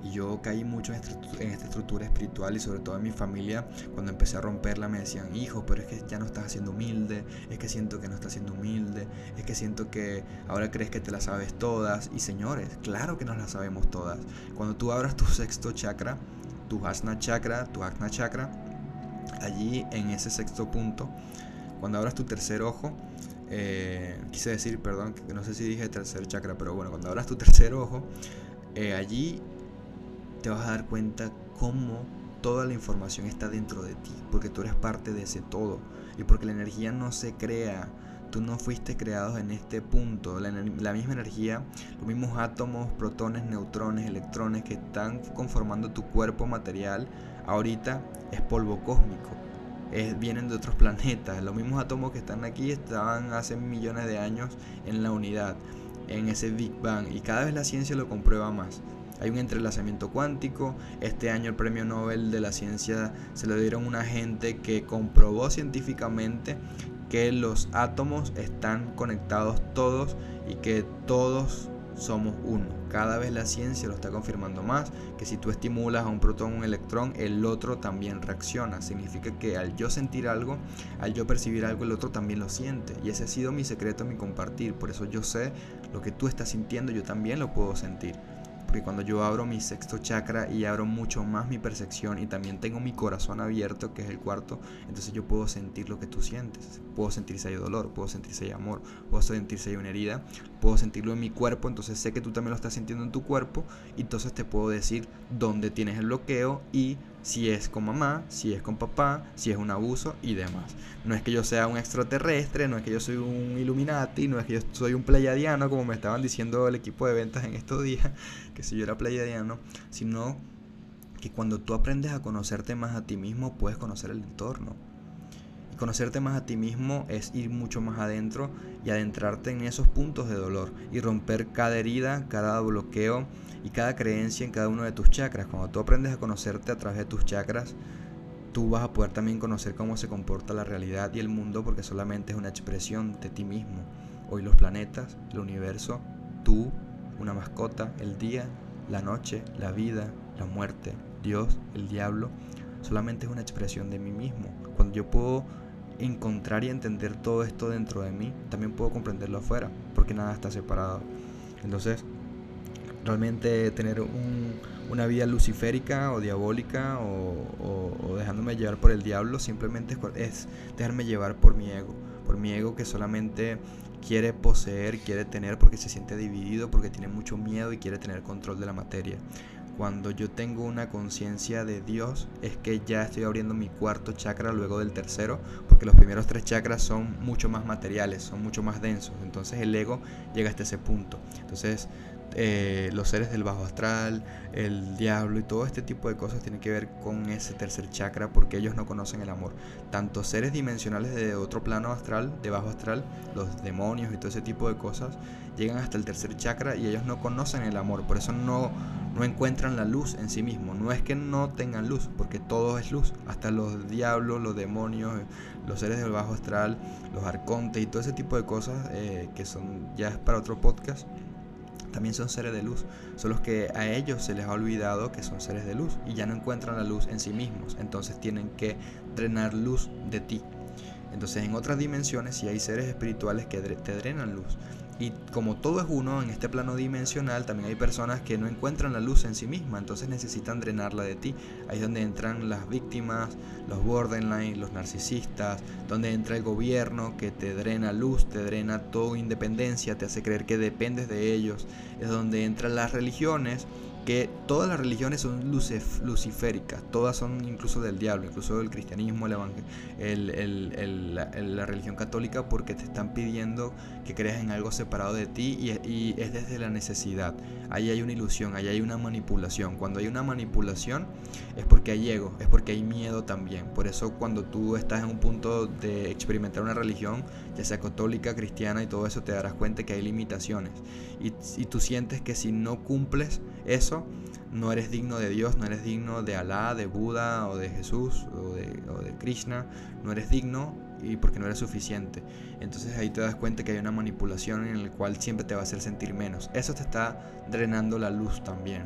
Y yo caí mucho en esta, estructura espiritual y sobre todo en mi familia, cuando empecé a romperla me decían, hijo, pero es que ya no estás haciendo humilde, es que siento que no estás siendo humilde, es que siento que ahora crees que te las sabes todas. Y señores, claro que nos las sabemos todas. Cuando tú abras tu sexto chakra, tu asna chakra, tu agna chakra, allí en ese sexto punto, cuando abras tu tercer ojo, eh, quise decir, perdón, no sé si dije tercer chakra, pero bueno, cuando abras tu tercer ojo, eh, allí te vas a dar cuenta cómo toda la información está dentro de ti, porque tú eres parte de ese todo y porque la energía no se crea. Tú no fuiste creado en este punto. La, misma energía, los mismos átomos, protones, neutrones, electrones que están conformando tu cuerpo material, ahorita es polvo cósmico. vienen de otros planetas. Los mismos átomos que están aquí estaban hace millones de años en la unidad, en ese Big Bang. Y cada vez la ciencia lo comprueba más hay un entrelazamiento cuántico. Este año el premio Nobel de la ciencia se lo dieron a una gente que comprobó científicamente que los átomos están conectados todos y que todos somos uno. Cada vez la ciencia lo está confirmando más, que si tú estimulas a un protón o un electrón, el otro también reacciona. Significa que al yo sentir algo, al yo percibir algo, el otro también lo siente. Y ese ha sido mi secreto, mi compartir. Por eso yo sé lo que tú estás sintiendo, yo también lo puedo sentir porque cuando yo abro mi sexto chakra y abro mucho más mi percepción y también tengo mi corazón abierto, que es el cuarto, entonces yo puedo sentir lo que tú sientes. Puedo sentir si hay dolor, puedo sentir si hay amor, puedo sentir si hay una herida, puedo sentirlo en mi cuerpo, entonces sé que tú también lo estás sintiendo en tu cuerpo y entonces te puedo decir dónde tienes el bloqueo y si es con mamá, si es con papá, si es un abuso y demás. No es que yo sea un extraterrestre, no es que yo soy un Illuminati, no es que yo soy un pleiadiano, como me estaban diciendo el equipo de ventas en estos días, que si yo era pleiadiano, sino que cuando tú aprendes a conocerte más a ti mismo, puedes conocer el entorno. Y conocerte más a ti mismo es ir mucho más adentro y adentrarte en esos puntos de dolor y romper cada herida, cada bloqueo y cada creencia en cada uno de tus chakras. Cuando tú aprendes a conocerte a través de tus chakras, tú vas a poder también conocer cómo se comporta la realidad y el mundo porque solamente es una expresión de ti mismo. Hoy los planetas, el universo, tú, una mascota, el día, la noche, la vida, la muerte, Dios, el diablo, solamente es una expresión de mí mismo. Cuando yo puedo encontrar y entender todo esto dentro de mí, también puedo comprenderlo afuera, porque nada está separado. Entonces, realmente tener una vida luciférica o diabólica o, dejándome llevar por el diablo simplemente es dejarme llevar por mi ego, por mi ego que solamente quiere poseer, quiere tener porque se siente dividido, porque tiene mucho miedo y quiere tener control de la materia. Cuando yo tengo una conciencia de Dios es que ya estoy abriendo mi cuarto chakra luego del tercero, porque los primeros tres chakras son mucho más materiales, son mucho más densos. Entonces el ego llega hasta ese punto. Entonces eh, los seres del bajo astral, el diablo y todo este tipo de cosas tienen que ver con ese tercer chakra porque ellos no conocen el amor. Tanto seres dimensionales de otro plano astral, de bajo astral, los demonios y todo ese tipo de cosas, llegan hasta el tercer chakra y ellos no conocen el amor, por eso no, no encuentran la luz en sí mismos. No es que no tengan luz, porque todo es luz, hasta los diablos, los demonios, los seres del bajo astral, los arcontes y todo ese tipo de cosas eh, que son ya es para otro podcast también son seres de luz, son los que a ellos se les ha olvidado que son seres de luz y ya no encuentran la luz en sí mismos, entonces tienen que drenar luz de ti. Entonces en otras dimensiones si hay seres espirituales que te drenan luz. Y como todo es uno en este plano dimensional, también hay personas que no encuentran la luz en sí misma, entonces necesitan drenarla de ti. Ahí es donde entran las víctimas, los borderline, los narcisistas, donde entra el gobierno que te drena luz, te drena toda independencia, te hace creer que dependes de ellos. Es donde entran las religiones que todas las religiones son luciféricas, todas son incluso del diablo, incluso el cristianismo, el la, religión católica, porque te están pidiendo que creas en algo separado de ti y, y, es desde la necesidad. Ahí hay una ilusión, ahí hay una manipulación. Cuando hay una manipulación es porque hay ego, es porque hay miedo también. Por eso cuando tú estás en un punto de experimentar una religión, ya sea católica, cristiana y todo eso, te darás cuenta que hay limitaciones. Y, y tú sientes que si no cumples eso, no eres digno de Dios, no eres digno de Alá, de Buda o de Jesús o de, Krishna, no eres digno y porque no eres suficiente. Entonces ahí te das cuenta que hay una manipulación en la cual siempre te va a hacer sentir menos. Eso te está drenando la luz también,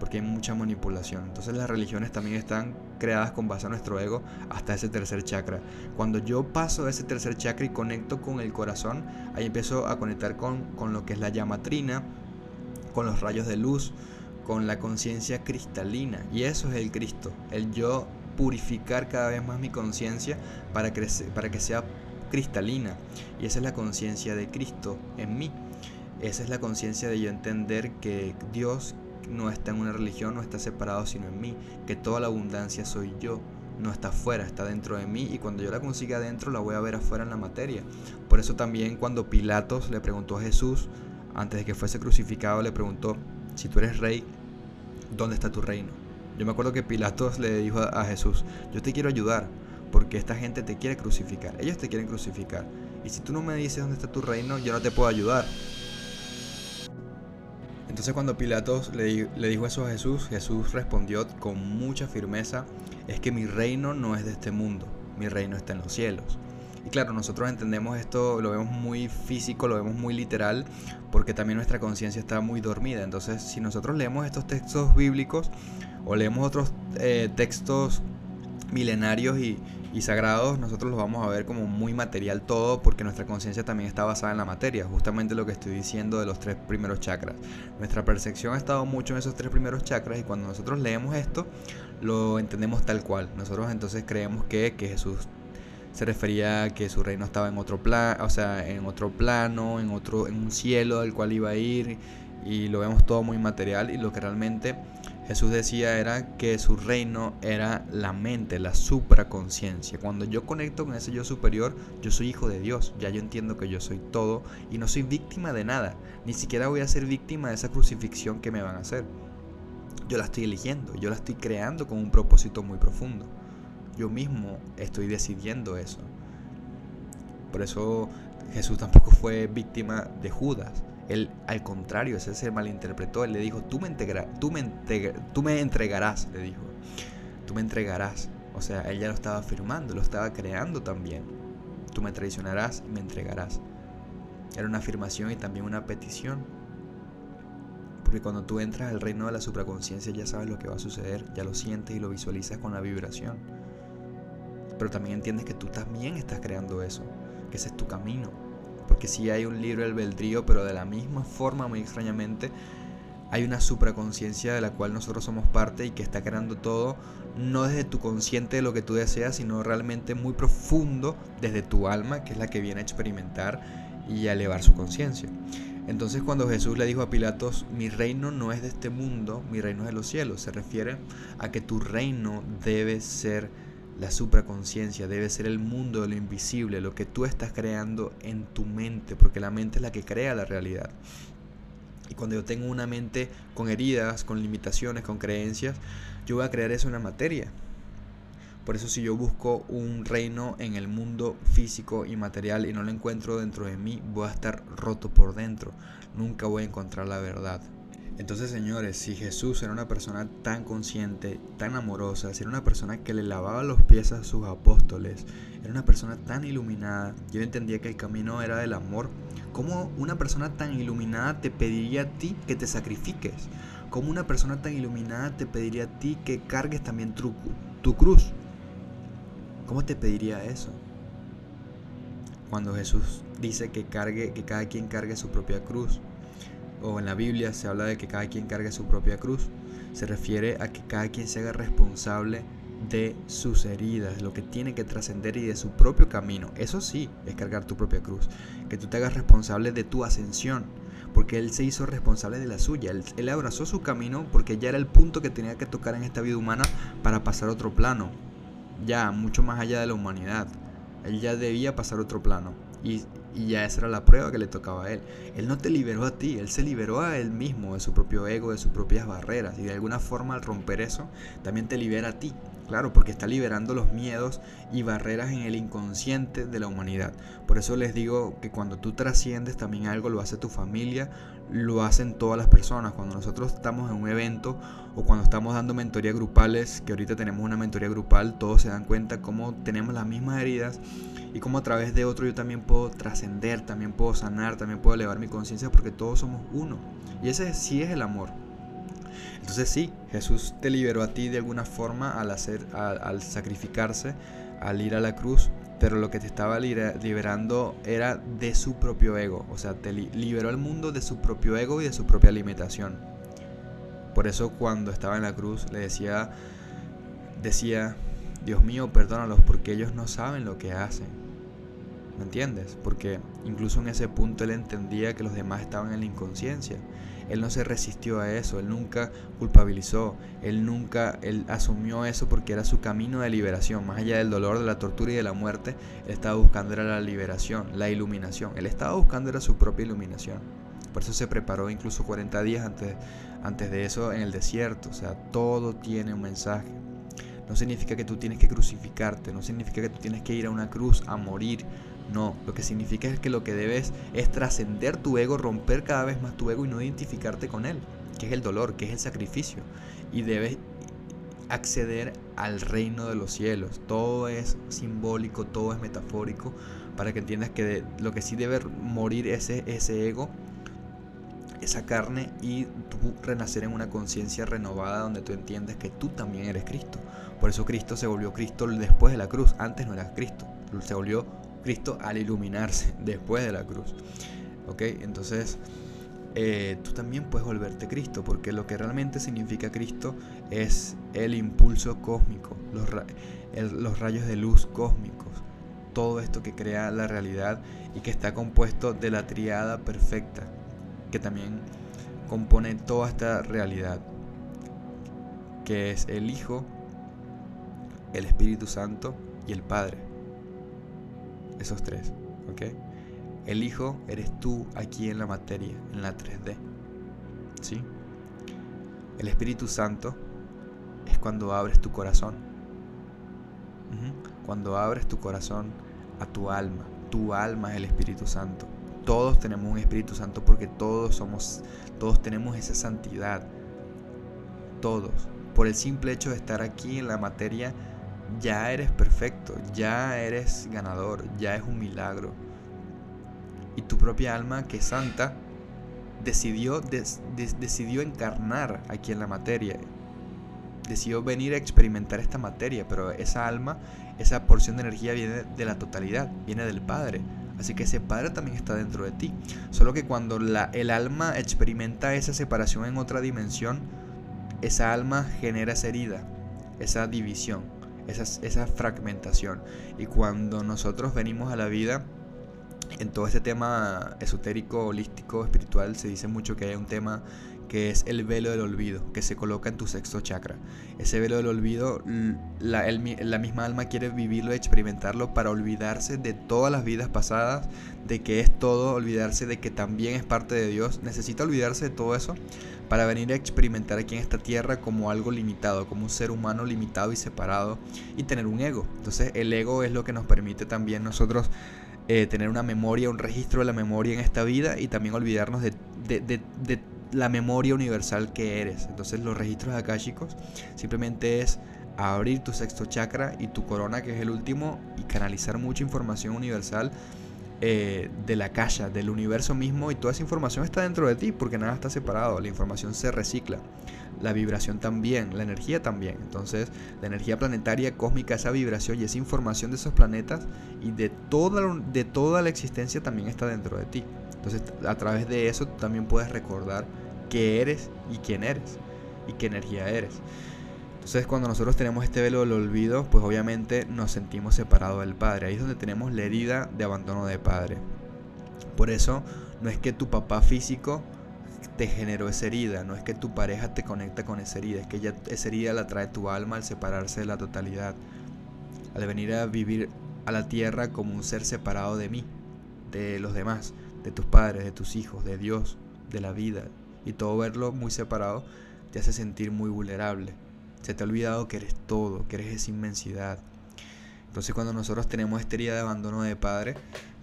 porque hay mucha manipulación. Entonces las religiones también están creadas con base a nuestro ego hasta ese tercer chakra. Cuando yo paso ese tercer chakra y conecto con el corazón, ahí empiezo a conectar con, con lo que es la llama trina, con los rayos de luz, con la conciencia cristalina. Y eso es el Cristo, el yo purificar cada vez más mi conciencia para, para que sea cristalina. Y esa es la conciencia de Cristo en mí. Esa es la conciencia de yo entender que Dios no está en una religión, no está separado sino en mí, que toda la abundancia soy yo, no está afuera, está dentro de mí y cuando yo la consiga adentro la voy a ver afuera en la materia. Por eso también cuando Pilatos le preguntó a Jesús, antes de que fuese crucificado, le preguntó, si tú eres rey, ¿dónde está tu reino? Yo me acuerdo que Pilatos le dijo a Jesús, yo te quiero ayudar porque esta gente te quiere crucificar, ellos te quieren crucificar. Y si tú no me dices dónde está tu reino, yo no te puedo ayudar. Entonces cuando Pilatos le, dijo eso a Jesús, Jesús respondió con mucha firmeza, es que mi reino no es de este mundo, mi reino está en los cielos. Y claro, nosotros entendemos esto, lo vemos muy físico, lo vemos muy literal, porque también nuestra conciencia está muy dormida. Entonces, si nosotros leemos estos textos bíblicos o leemos otros eh, textos milenarios y, y sagrados, nosotros los vamos a ver como muy material todo, porque nuestra conciencia también está basada en la materia, justamente lo que estoy diciendo de los tres primeros chakras. Nuestra percepción ha estado mucho en esos tres primeros chakras y cuando nosotros leemos esto, lo entendemos tal cual. Nosotros entonces creemos que, que Jesús se refería a que su reino estaba en otro plano, o sea, en otro plano, en otro en un cielo al cual iba a ir y lo vemos todo muy material y lo que realmente Jesús decía era que su reino era la mente, la supraconciencia. Cuando yo conecto con ese yo superior, yo soy hijo de Dios, ya yo entiendo que yo soy todo y no soy víctima de nada, ni siquiera voy a ser víctima de esa crucifixión que me van a hacer. Yo la estoy eligiendo, yo la estoy creando con un propósito muy profundo. Yo mismo estoy decidiendo eso. Por eso Jesús tampoco fue víctima de Judas. Él, al contrario, ese se malinterpretó. Él le dijo, tú me, entregarás, le dijo. Tú me entregarás. O sea, él ya lo estaba afirmando, lo estaba creando también. Tú me traicionarás y me entregarás. Era una afirmación y también una petición. Porque cuando tú entras al reino de la supraconciencia ya sabes lo que va a suceder, ya lo sientes y lo visualizas con la vibración pero también entiendes que tú también estás creando eso, que ese es tu camino. Porque si hay un libro albedrío, pero de la misma forma, muy extrañamente, hay una supraconciencia de la cual nosotros somos parte y que está creando todo, no desde tu consciente de lo que tú deseas, sino realmente muy profundo desde tu alma, que es la que viene a experimentar y a elevar su conciencia. Entonces cuando Jesús le dijo a Pilatos, mi reino no es de este mundo, mi reino es de los cielos, se refiere a que tu reino debe ser la supraconciencia, debe ser el mundo de lo invisible, lo que tú estás creando en tu mente, porque la mente es la que crea la realidad. Y cuando yo tengo una mente con heridas, con limitaciones, con creencias, yo voy a crear eso en la materia. Por eso si yo busco un reino en el mundo físico y material y no lo encuentro dentro de mí, voy a estar roto por dentro. Nunca voy a encontrar la verdad. Entonces, señores, si Jesús era una persona tan consciente, tan amorosa, si era una persona que le lavaba los pies a sus apóstoles, era una persona tan iluminada, yo entendía que el camino era del amor, ¿cómo una persona tan iluminada te pediría a ti que te sacrifiques? ¿Cómo una persona tan iluminada te pediría a ti que cargues también tu, tu cruz? ¿Cómo te pediría eso? Cuando Jesús dice que cargue, que cada quien cargue su propia cruz, o en la Biblia se habla de que cada quien cargue su propia cruz, se refiere a que cada quien se haga responsable de sus heridas, lo que tiene que trascender y de su propio camino. Eso sí es cargar tu propia cruz, que tú te hagas responsable de tu ascensión, porque Él se hizo responsable de la suya. Él, él, abrazó su camino porque ya era el punto que tenía que tocar en esta vida humana para pasar otro plano ya mucho más allá de la humanidad. Él ya debía pasar otro plano. Y, ya esa era la prueba que le tocaba a él. Él no te liberó a ti, él se liberó a él mismo, de su propio ego, de sus propias barreras. Y de alguna forma al romper eso, también te libera a ti. Claro, porque está liberando los miedos y barreras en el inconsciente de la humanidad. Por eso les digo que cuando tú trasciendes también algo, lo hace tu familia, lo hacen todas las personas. Cuando nosotros estamos en un evento o cuando estamos dando mentoría grupales, que ahorita tenemos una mentoría grupal, todos se dan cuenta cómo tenemos las mismas heridas y cómo a través de otro yo también puedo trascender, también puedo sanar, también puedo elevar mi conciencia porque todos somos uno. Y ese sí es el amor. Entonces sí, Jesús te liberó a ti de alguna forma al, hacer, al, sacrificarse, al ir a la cruz, pero lo que te estaba liberando era de su propio ego, o sea, te liberó al mundo de su propio ego y de su propia limitación. Por eso cuando estaba en la cruz le decía, decía, Dios mío, perdónalos porque ellos no saben lo que hacen. ¿Me entiendes? Porque incluso en ese punto él entendía que los demás estaban en la inconsciencia. Él no se resistió a eso, él nunca culpabilizó, él nunca, él asumió eso porque era su camino de liberación. Más allá del dolor, de la tortura y de la muerte, él estaba buscando era la liberación, la iluminación. Él estaba buscando era su propia iluminación. Por eso se preparó incluso 40 días antes, antes de eso en el desierto. O sea, todo tiene un mensaje. No significa que tú tienes que crucificarte, no significa que tú tienes que ir a una cruz a morir. No, lo que significa es que lo que debes es trascender tu ego, romper cada vez más tu ego y no identificarte con él, que es el dolor, que es el sacrificio. Y debes acceder al reino de los cielos. Todo es simbólico, todo es metafórico, para que entiendas que lo que sí debe morir ese, ese ego, esa carne, y tú renacer en una conciencia renovada donde tú entiendes que tú también eres Cristo. Por eso Cristo se volvió Cristo después de la cruz. Antes no era Cristo, se volvió Cristo al iluminarse después de la cruz. ¿Ok? Entonces, eh, tú también puedes volverte Cristo, porque lo que realmente significa Cristo es el impulso cósmico, los, los rayos de luz cósmicos, todo esto que crea la realidad y que está compuesto de la triada perfecta, que también compone toda esta realidad, que es el Hijo, el Espíritu Santo y el Padre esos tres, ¿ok? El Hijo eres tú aquí en la materia, en la 3D, ¿sí? El Espíritu Santo es cuando abres tu corazón, cuando abres tu corazón a tu alma, tu alma es el Espíritu Santo. Todos tenemos un Espíritu Santo porque todos somos, todos tenemos esa santidad, todos. Por el simple hecho de estar aquí en la materia, ya eres perfecto, ya eres ganador, ya es un milagro. Y tu propia alma, que es santa, decidió, decidió encarnar aquí en la materia. Decidió venir a experimentar esta materia, pero esa alma, esa porción de energía viene de la totalidad, viene del Padre. Así que ese Padre también está dentro de ti. Solo que cuando el alma experimenta esa separación en otra dimensión, esa alma genera esa herida, esa división esa, esa fragmentación. Y cuando nosotros venimos a la vida, en todo este tema esotérico, holístico, espiritual, se dice mucho que hay un tema que es el velo del olvido, que se coloca en tu sexto chakra. Ese velo del olvido, la, la misma alma quiere vivirlo y experimentarlo para olvidarse de todas las vidas pasadas, de que es todo, olvidarse de que también es parte de Dios. Necesita olvidarse de todo eso para venir a experimentar aquí en esta tierra como algo limitado, como un ser humano limitado y separado y tener un ego. Entonces el ego es lo que nos permite también nosotros eh, tener una memoria, un registro de la memoria en esta vida y también olvidarnos de, la memoria universal que eres. Entonces los registros akáshicos simplemente es abrir tu sexto chakra y tu corona, que es el último, y canalizar mucha información universal eh, de la calle, del universo mismo, y toda esa información está dentro de ti, porque nada está separado, la información se recicla la vibración también, la energía también. Entonces, la energía planetaria, cósmica, esa vibración y esa información de esos planetas y de toda, de toda la existencia también está dentro de ti. Entonces, a través de eso también puedes recordar qué eres y quién eres y qué energía eres. Entonces, cuando nosotros tenemos este velo del olvido, pues obviamente nos sentimos separados del Padre. Ahí es donde tenemos la herida de abandono de Padre. Por eso, no es que tu papá físico te generó esa herida, no es que tu pareja te conecta con esa herida, es que ya esa herida la trae tu alma al separarse de la totalidad, al venir a vivir a la tierra como un ser separado de mí, de los demás, de tus padres, de tus hijos, de Dios, de la vida, y todo verlo muy separado te hace sentir muy vulnerable. Se te ha olvidado que eres todo, que eres esa inmensidad. Entonces cuando nosotros tenemos esta herida de abandono de padre,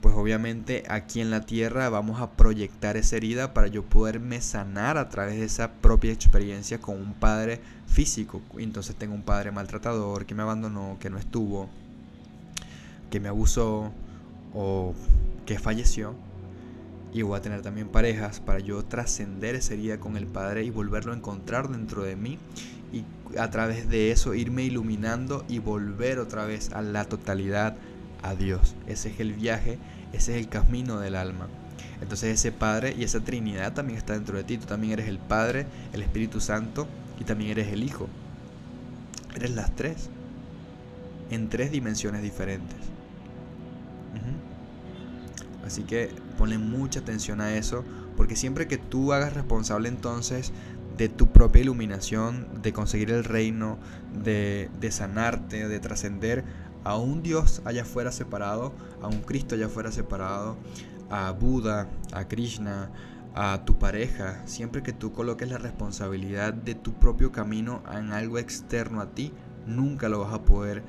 pues obviamente aquí en la tierra vamos a proyectar esa herida para yo poderme sanar a través de esa propia experiencia con un padre físico. Entonces tengo un padre maltratador que me abandonó, que no estuvo, que me abusó o que falleció. Y voy a tener también parejas para yo trascender esa herida con el Padre y volverlo a encontrar dentro de mí y a través de eso irme iluminando y volver otra vez a la totalidad a Dios. Ese es el viaje, ese es el camino del alma. Entonces ese Padre y esa Trinidad también está dentro de ti. Tú también eres el Padre, el Espíritu Santo y también eres el Hijo. Eres las tres. En tres dimensiones diferentes. Así que ponle mucha atención a eso. Porque siempre que tú hagas responsable entonces de tu propia iluminación, de conseguir el reino, de, sanarte, de trascender, a un Dios allá afuera separado, a un Cristo allá afuera separado, a Buda, a Krishna, a tu pareja, siempre que tú coloques la responsabilidad de tu propio camino en algo externo a ti, nunca lo vas a poder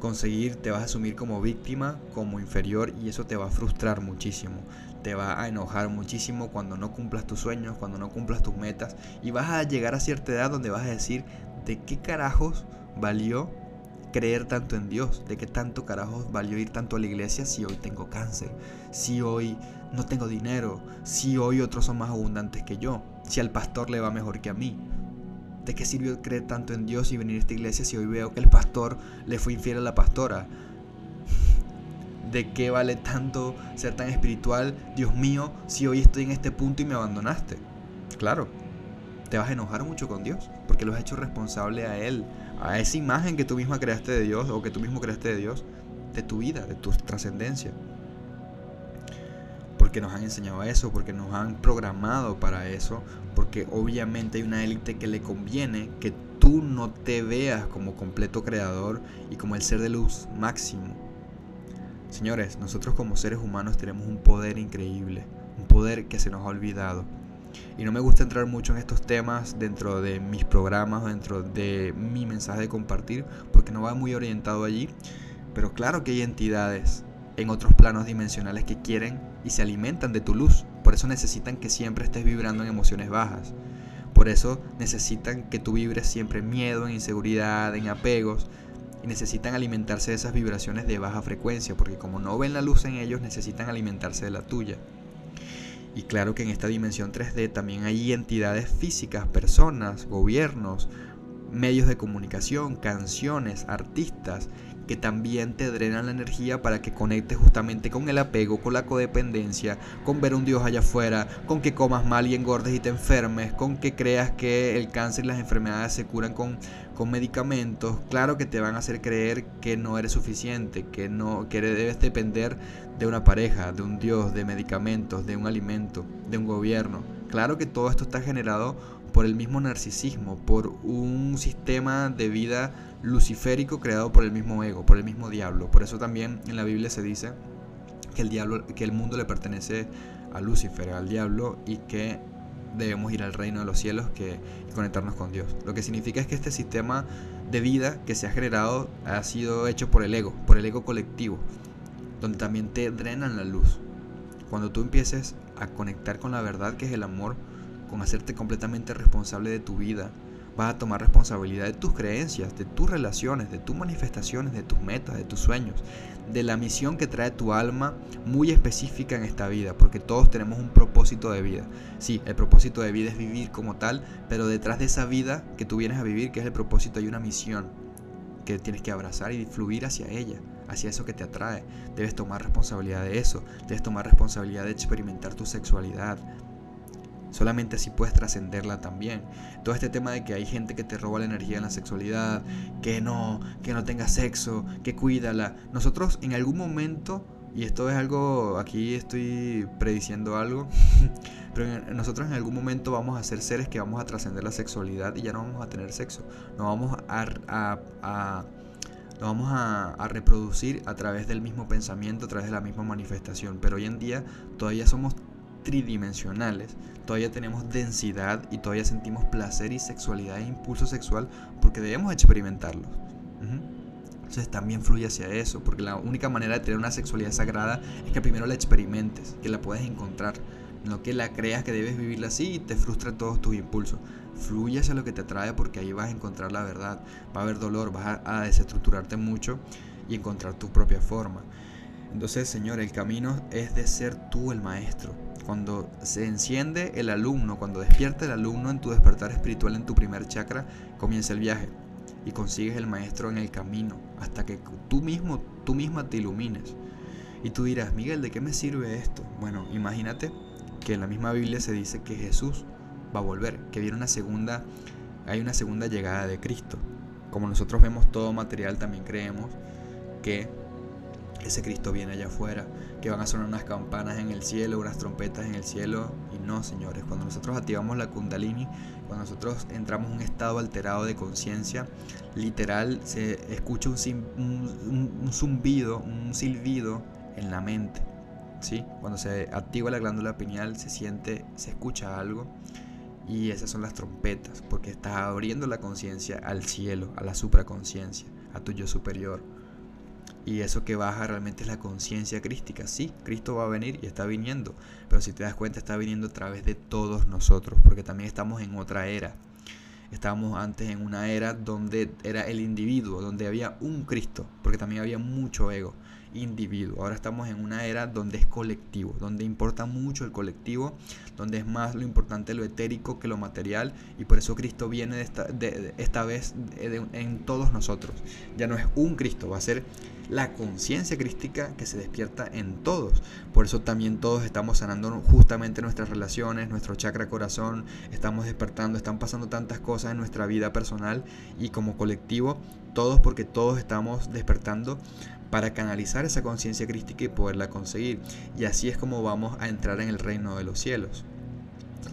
conseguir, te vas a asumir como víctima, como inferior y eso te va a frustrar muchísimo. Te va a enojar muchísimo cuando no cumplas tus sueños, cuando no cumplas tus metas y vas a llegar a cierta edad donde vas a decir, ¿de qué carajos valió creer tanto en Dios, de qué tanto carajo valió ir tanto a la iglesia si hoy tengo cáncer, si hoy no tengo dinero, si hoy otros son más abundantes que yo, si al pastor le va mejor que a mí. ¿De qué sirvió creer tanto en Dios y venir a esta iglesia si hoy veo que el pastor le fue infiel a la pastora? ¿De qué vale tanto ser tan espiritual, Dios mío, si hoy estoy en este punto y me abandonaste? Claro, te vas a enojar mucho con Dios porque lo has hecho responsable a Él a esa imagen que tú misma creaste de Dios o que tú mismo creaste de Dios, de tu vida, de tu trascendencia. Porque nos han enseñado a eso, porque nos han programado para eso, porque obviamente hay una élite que le conviene que tú no te veas como completo creador y como el ser de luz máximo. Señores, nosotros como seres humanos tenemos un poder increíble, un poder que se nos ha olvidado y no me gusta entrar mucho en estos temas dentro de mis programas dentro de mi mensaje de compartir, porque no va muy orientado allí. Pero claro que hay entidades en otros planos dimensionales que quieren y se alimentan de tu luz. Por eso necesitan que siempre estés vibrando en emociones bajas. Por eso necesitan que tú vibres siempre en miedo, en inseguridad, en apegos. Y necesitan alimentarse de esas vibraciones de baja frecuencia, porque como no ven la luz en ellos, necesitan alimentarse de la tuya. Y claro que en esta dimensión 3D también hay entidades físicas, personas, gobiernos, medios de comunicación, canciones, artistas, que también te drenan la energía para que conectes justamente con el apego, con la codependencia, con ver un Dios allá afuera, con que comas mal y engordes y te enfermes, con que creas que el cáncer y las enfermedades se curan con, con medicamentos, claro que te van a hacer creer que no eres suficiente, que no que debes depender de una pareja, de un Dios, de medicamentos, de un alimento, de un gobierno. Claro que todo esto está generado por el mismo narcisismo, por un sistema de vida luciférico creado por el mismo ego, por el mismo diablo. Por eso también en la Biblia se dice que el diablo, que el mundo le pertenece a Lucifer, al diablo, y que debemos ir al reino de los cielos que, y conectarnos con Dios. Lo que significa es que este sistema de vida que se ha generado ha sido hecho por el ego, por el ego colectivo, donde también te drenan la luz. Cuando tú empieces a conectar con la verdad que es el amor, con hacerte completamente responsable de tu vida, vas a tomar responsabilidad de tus creencias, de tus relaciones, de tus manifestaciones, de tus metas, de tus sueños, de la misión que trae tu alma muy específica en esta vida, porque todos tenemos un propósito de vida. Sí, el propósito de vida es vivir como tal, pero detrás de esa vida que tú vienes a vivir, que es el propósito, hay una misión que tienes que abrazar y fluir hacia ella, hacia eso que te atrae. Debes tomar responsabilidad de eso, debes tomar responsabilidad de experimentar tu sexualidad, Solamente así puedes trascenderla también. Todo este tema de que hay gente que te roba la energía en la sexualidad, que no, que no tenga sexo, que cuídala. Nosotros en algún momento, y esto es algo, aquí estoy prediciendo algo, pero nosotros en algún momento vamos a ser seres que vamos a trascender la sexualidad y ya no vamos a tener sexo. Nos vamos a, a, vamos a, reproducir a través del mismo pensamiento, a través de la misma manifestación. Pero hoy en día todavía somos tridimensionales, todavía tenemos densidad y todavía sentimos placer y sexualidad e impulso sexual porque debemos experimentarlos. Entonces también fluye hacia eso, porque la única manera de tener una sexualidad sagrada es que primero la experimentes, que la puedes encontrar, no que la creas que debes vivirla así y te frustra todos tus impulsos. Fluye hacia lo que te atrae porque ahí vas a encontrar la verdad, va a haber dolor, vas a desestructurarte mucho y encontrar tu propia forma. Entonces, Señor, el camino es de ser tú el maestro, cuando se enciende el alumno, cuando despierta el alumno en tu despertar espiritual en tu primer chakra, comienza el viaje y consigues el maestro en el camino hasta que tú mismo, tú misma te ilumines. Y tú dirás, Miguel, ¿de qué me sirve esto? Bueno, imagínate que en la misma Biblia se dice que Jesús va a volver, que viene una segunda, hay una segunda llegada de Cristo. Como nosotros vemos todo material, también creemos que ese Cristo viene allá afuera, que van a sonar unas campanas en el cielo, unas trompetas en el cielo. Y no, señores, cuando nosotros activamos la kundalini, cuando nosotros entramos en un estado alterado de conciencia, literal se escucha un, zumbido, un silbido en la mente. ¿sí? Cuando se activa la glándula pineal, se siente, se escucha algo. Y esas son las trompetas, porque estás abriendo la conciencia al cielo, a la supraconciencia, a tu yo superior. Y eso que baja realmente es la conciencia crística. Sí, Cristo va a venir y está viniendo, pero si te das cuenta está viniendo a través de todos nosotros, porque también estamos en otra era. Estábamos antes en una era donde era el individuo, donde había un Cristo, porque también había mucho ego individuo. Ahora estamos en una era donde es colectivo, donde importa mucho el colectivo, donde es más lo importante lo etérico que lo material y por eso Cristo viene de esta, de, esta vez en todos nosotros. Ya no es un Cristo, va a ser la conciencia crística que se despierta en todos. Por eso también todos estamos sanando justamente nuestras relaciones, nuestro chakra corazón, estamos despertando, están pasando tantas cosas en nuestra vida personal y como colectivo, todos porque todos estamos despertando para canalizar esa conciencia crística y poderla conseguir. Y así es como vamos a entrar en el reino de los cielos.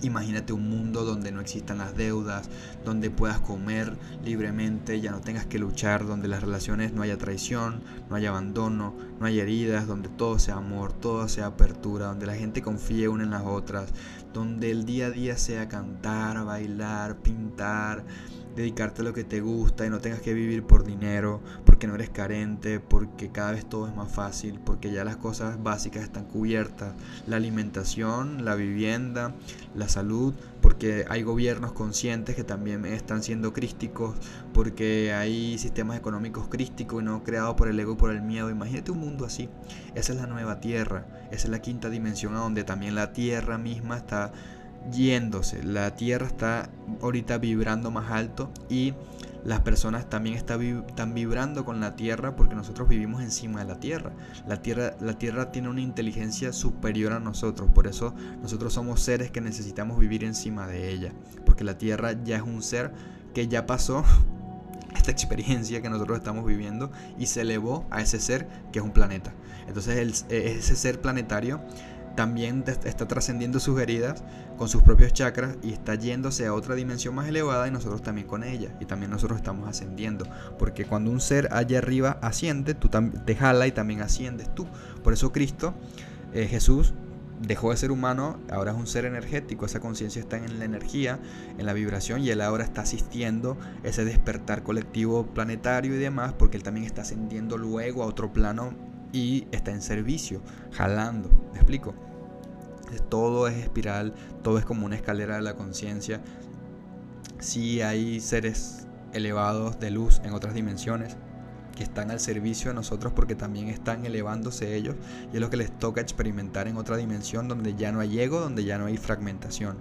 Imagínate un mundo donde no existan las deudas, donde puedas comer libremente, ya no tengas que luchar, donde las relaciones no haya traición, no haya abandono, no haya heridas, donde todo sea amor, todo sea apertura, donde la gente confíe una en las otras, donde el día a día sea cantar, bailar, pintar, dedicarte a lo que te gusta y no tengas que vivir por dinero, porque no eres carente, porque cada vez todo es más fácil, porque ya las cosas básicas están cubiertas, la alimentación, la vivienda, la salud, porque hay gobiernos conscientes que también están siendo crísticos, porque hay sistemas económicos crísticos y no creados por el ego y por el miedo. Imagínate un mundo así. Esa es la nueva tierra, esa es la quinta dimensión a donde también la tierra misma está yéndose. La tierra está ahorita vibrando más alto y las personas también están vibrando con la tierra porque nosotros vivimos encima de la tierra. La tierra. la tierra tiene una inteligencia superior a nosotros, por eso nosotros somos seres que necesitamos vivir encima de ella, porque la tierra ya es un ser que ya pasó esta experiencia que nosotros estamos viviendo y se elevó a ese ser que es un planeta. Entonces ese ser planetario también está trascendiendo sus heridas con sus propios chakras y está yéndose a otra dimensión más elevada y nosotros también con ella. Y también nosotros estamos ascendiendo. Porque cuando un ser allá arriba asciende, tú te jala y también asciendes tú. Por eso Cristo, eh, Jesús, dejó de ser humano, ahora es un ser energético, esa conciencia está en la energía, en la vibración y él ahora está asistiendo ese despertar colectivo planetario y demás porque él también está ascendiendo luego a otro plano y está en servicio, jalando, ¿me explico? Todo es espiral, todo es como una escalera de la conciencia. Sí hay seres elevados de luz en otras dimensiones, que están al servicio de nosotros porque también están elevándose ellos y es lo que les toca experimentar en otra dimensión donde ya no hay ego, donde ya no hay fragmentación.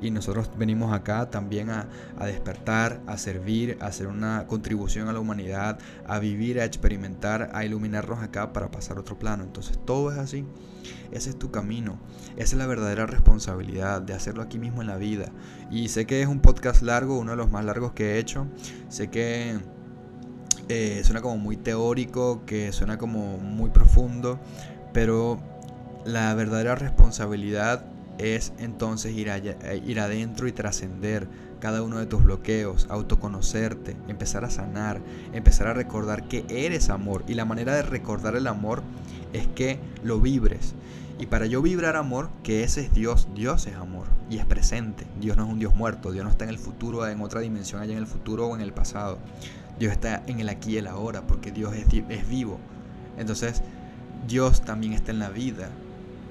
Y nosotros venimos acá también a, despertar, a servir, a hacer una contribución a la humanidad, a vivir, a experimentar, a iluminarnos acá para pasar a otro plano. Entonces todo es así. Ese es tu camino. Esa es la verdadera responsabilidad de hacerlo aquí mismo en la vida. Y sé que es un podcast largo, uno de los más largos que he hecho. Sé que eh, suena como muy teórico, que suena como muy profundo, pero la verdadera responsabilidad es entonces ir, eh, ir adentro y trascender cada uno de tus bloqueos, autoconocerte, empezar a sanar, empezar a recordar que eres amor. Y la manera de recordar el amor es que lo vibres. Y para yo vibrar amor, que ese es Dios, Dios es amor y es presente. Dios no es un Dios muerto, Dios no está en el futuro, en otra dimensión, allá en el futuro o en el pasado. Dios está en el aquí y el ahora, porque Dios es, es vivo. Entonces, Dios también está en la vida.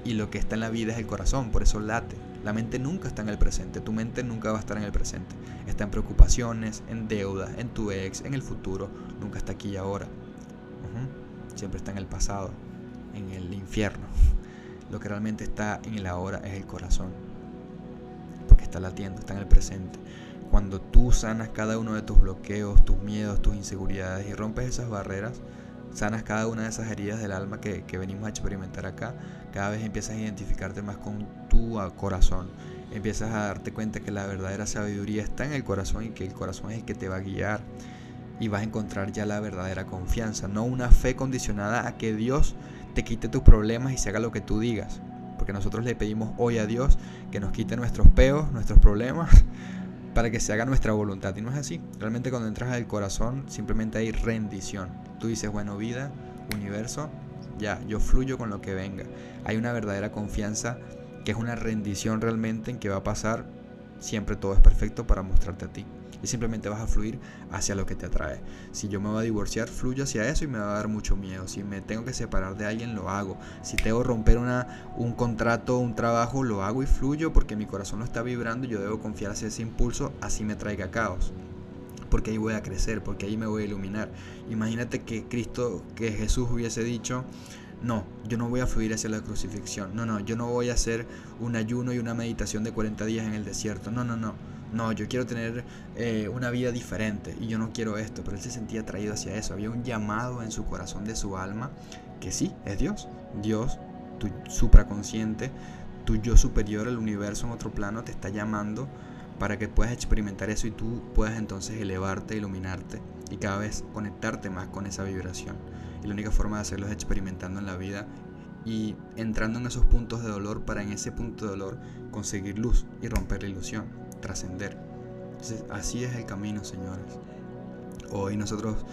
Y lo que está en la vida es el corazón, por eso late. La mente nunca está en el presente, tu mente nunca va a estar en el presente. Está en preocupaciones, en deudas, en tu ex, en el futuro, nunca está aquí y ahora. Siempre está en el pasado, en el infierno. Lo que realmente está en el ahora es el corazón, porque está latiendo, está en el presente. Cuando tú sanas cada uno de tus bloqueos, tus miedos, tus inseguridades y rompes esas barreras, sanas cada una de esas heridas del alma que, venimos a experimentar acá, cada vez empiezas a identificarte más con tu corazón. Empiezas a darte cuenta que la verdadera sabiduría está en el corazón y que el corazón es el que te va a guiar. Y vas a encontrar ya la verdadera confianza, no una fe condicionada a que Dios te quite tus problemas y se haga lo que tú digas. Porque nosotros le pedimos hoy a Dios que nos quite nuestros peos, nuestros problemas, para que se haga nuestra voluntad. Y no es así. Realmente cuando entras al corazón simplemente hay rendición. Tú dices, bueno, vida, universo, ya, yo fluyo con lo que venga. Hay una verdadera confianza que es una rendición realmente en que va a pasar. Siempre todo es perfecto para mostrarte a ti y simplemente vas a fluir hacia lo que te atrae. Si yo me voy a divorciar, fluyo hacia eso y me va a dar mucho miedo. Si me tengo que separar de alguien, lo hago. Si tengo que romper una, un contrato, un trabajo, lo hago y fluyo porque mi corazón no está vibrando y yo debo confiar hacia ese impulso, así me traiga caos porque ahí voy a crecer, porque ahí me voy a iluminar. Imagínate que Cristo, que Jesús hubiese dicho, no, yo no voy a fluir hacia la crucifixión, no, no, yo no voy a hacer un ayuno y una meditación de 40 días en el desierto, no, no, no no, yo quiero tener eh, una vida diferente y yo no quiero esto, pero él se sentía atraído hacia eso, había un llamado en su corazón de su alma que sí, es Dios, Dios, tu supraconsciente, tu yo superior, el universo en otro plano te está llamando para que puedas experimentar eso y tú puedas entonces elevarte, iluminarte y cada vez conectarte más con esa vibración. Y la única forma de hacerlo es experimentando en la vida y entrando en esos puntos de dolor para en ese punto de dolor conseguir luz y romper la ilusión trascender. Así es el camino, señores. Hoy nosotros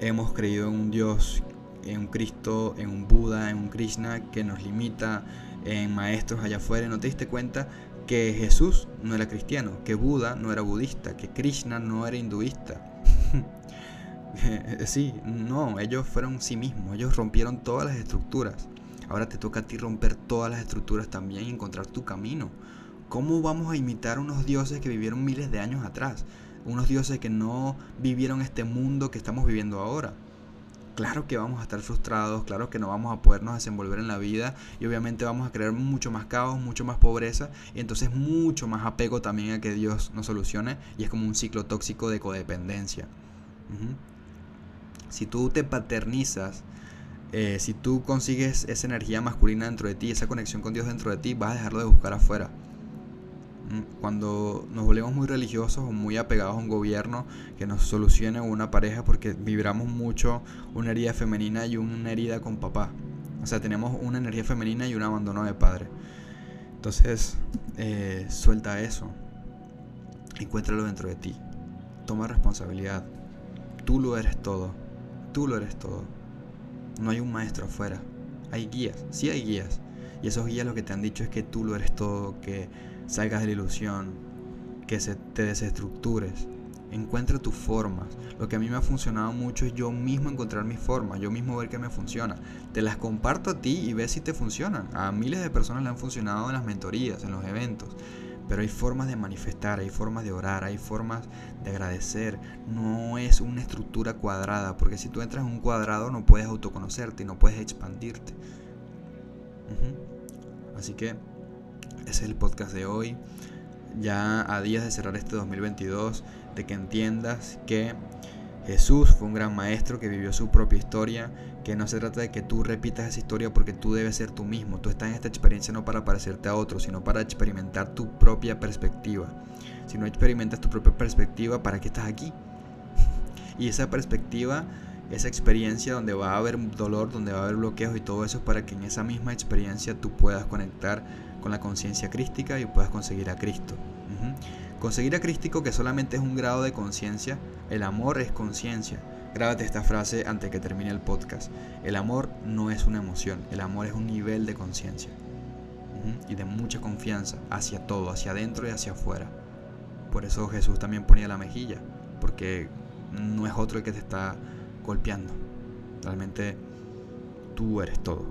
hemos creído en un Dios, en un Cristo, en un Buda, en un Krishna que nos limita, en maestros allá afuera. ¿No te diste cuenta que Jesús no era cristiano, que Buda no era budista, que Krishna no era hinduista? sí, no, ellos fueron sí mismos, ellos rompieron todas las estructuras. Ahora te toca a ti romper todas las estructuras también y encontrar tu camino. ¿Cómo vamos a imitar unos dioses que vivieron miles de años atrás? Unos dioses que no vivieron este mundo que estamos viviendo ahora. Claro que vamos a estar frustrados, claro que no vamos a podernos desenvolver en la vida y obviamente vamos a crear mucho más caos, mucho más pobreza y entonces mucho más apego también a que Dios nos solucione y es como un ciclo tóxico de codependencia. Si tú te paternizas, eh, si tú consigues esa energía masculina dentro de ti, esa conexión con Dios dentro de ti, vas a dejarlo de buscar afuera Cuando nos volvemos muy religiosos o muy apegados a un gobierno que nos solucione una pareja porque vibramos mucho una herida femenina y una herida con papá. O sea, tenemos una energía femenina y un abandono de padre. Entonces, eh, suelta eso. Encuéntralo dentro de ti. Toma responsabilidad. Tú lo eres todo. Tú lo eres todo. No hay un maestro afuera. Hay guías. Sí hay guías. Y esos guías lo que te han dicho es que tú lo eres todo, que salgas de la ilusión, que se te desestructures. Encuentra tus formas. Lo que a mí me ha funcionado mucho es yo mismo encontrar mis formas, yo mismo ver qué me funciona. Te las comparto a ti y ves si te funcionan. A miles de personas le han funcionado en las mentorías, en los eventos. Pero hay formas de manifestar, hay formas de orar, hay formas de agradecer. No es una estructura cuadrada, porque si tú entras en un cuadrado no puedes autoconocerte y no puedes expandirte. Así que ese es el podcast de hoy. Ya a días de cerrar este 2022, de que entiendas que Jesús fue un gran maestro que vivió su propia historia, que no se trata de que tú repitas esa historia porque tú debes ser tú mismo. Tú estás en esta experiencia no para parecerte a otro, sino para experimentar tu propia perspectiva. Si no experimentas tu propia perspectiva, ¿para qué estás aquí? Y esa perspectiva, esa experiencia donde va a haber dolor, donde va a haber bloqueos y todo eso es para que en esa misma experiencia tú puedas conectar con la conciencia crística y puedas conseguir a Cristo. Conseguir a Crístico que solamente es un grado de conciencia, el amor es conciencia. Grábate esta frase antes que termine el podcast. El amor no es una emoción, el amor es un nivel de conciencia y de mucha confianza hacia todo, hacia adentro y hacia afuera. Por eso Jesús también ponía la mejilla, porque no es otro el que te está golpeando. Realmente tú eres todo.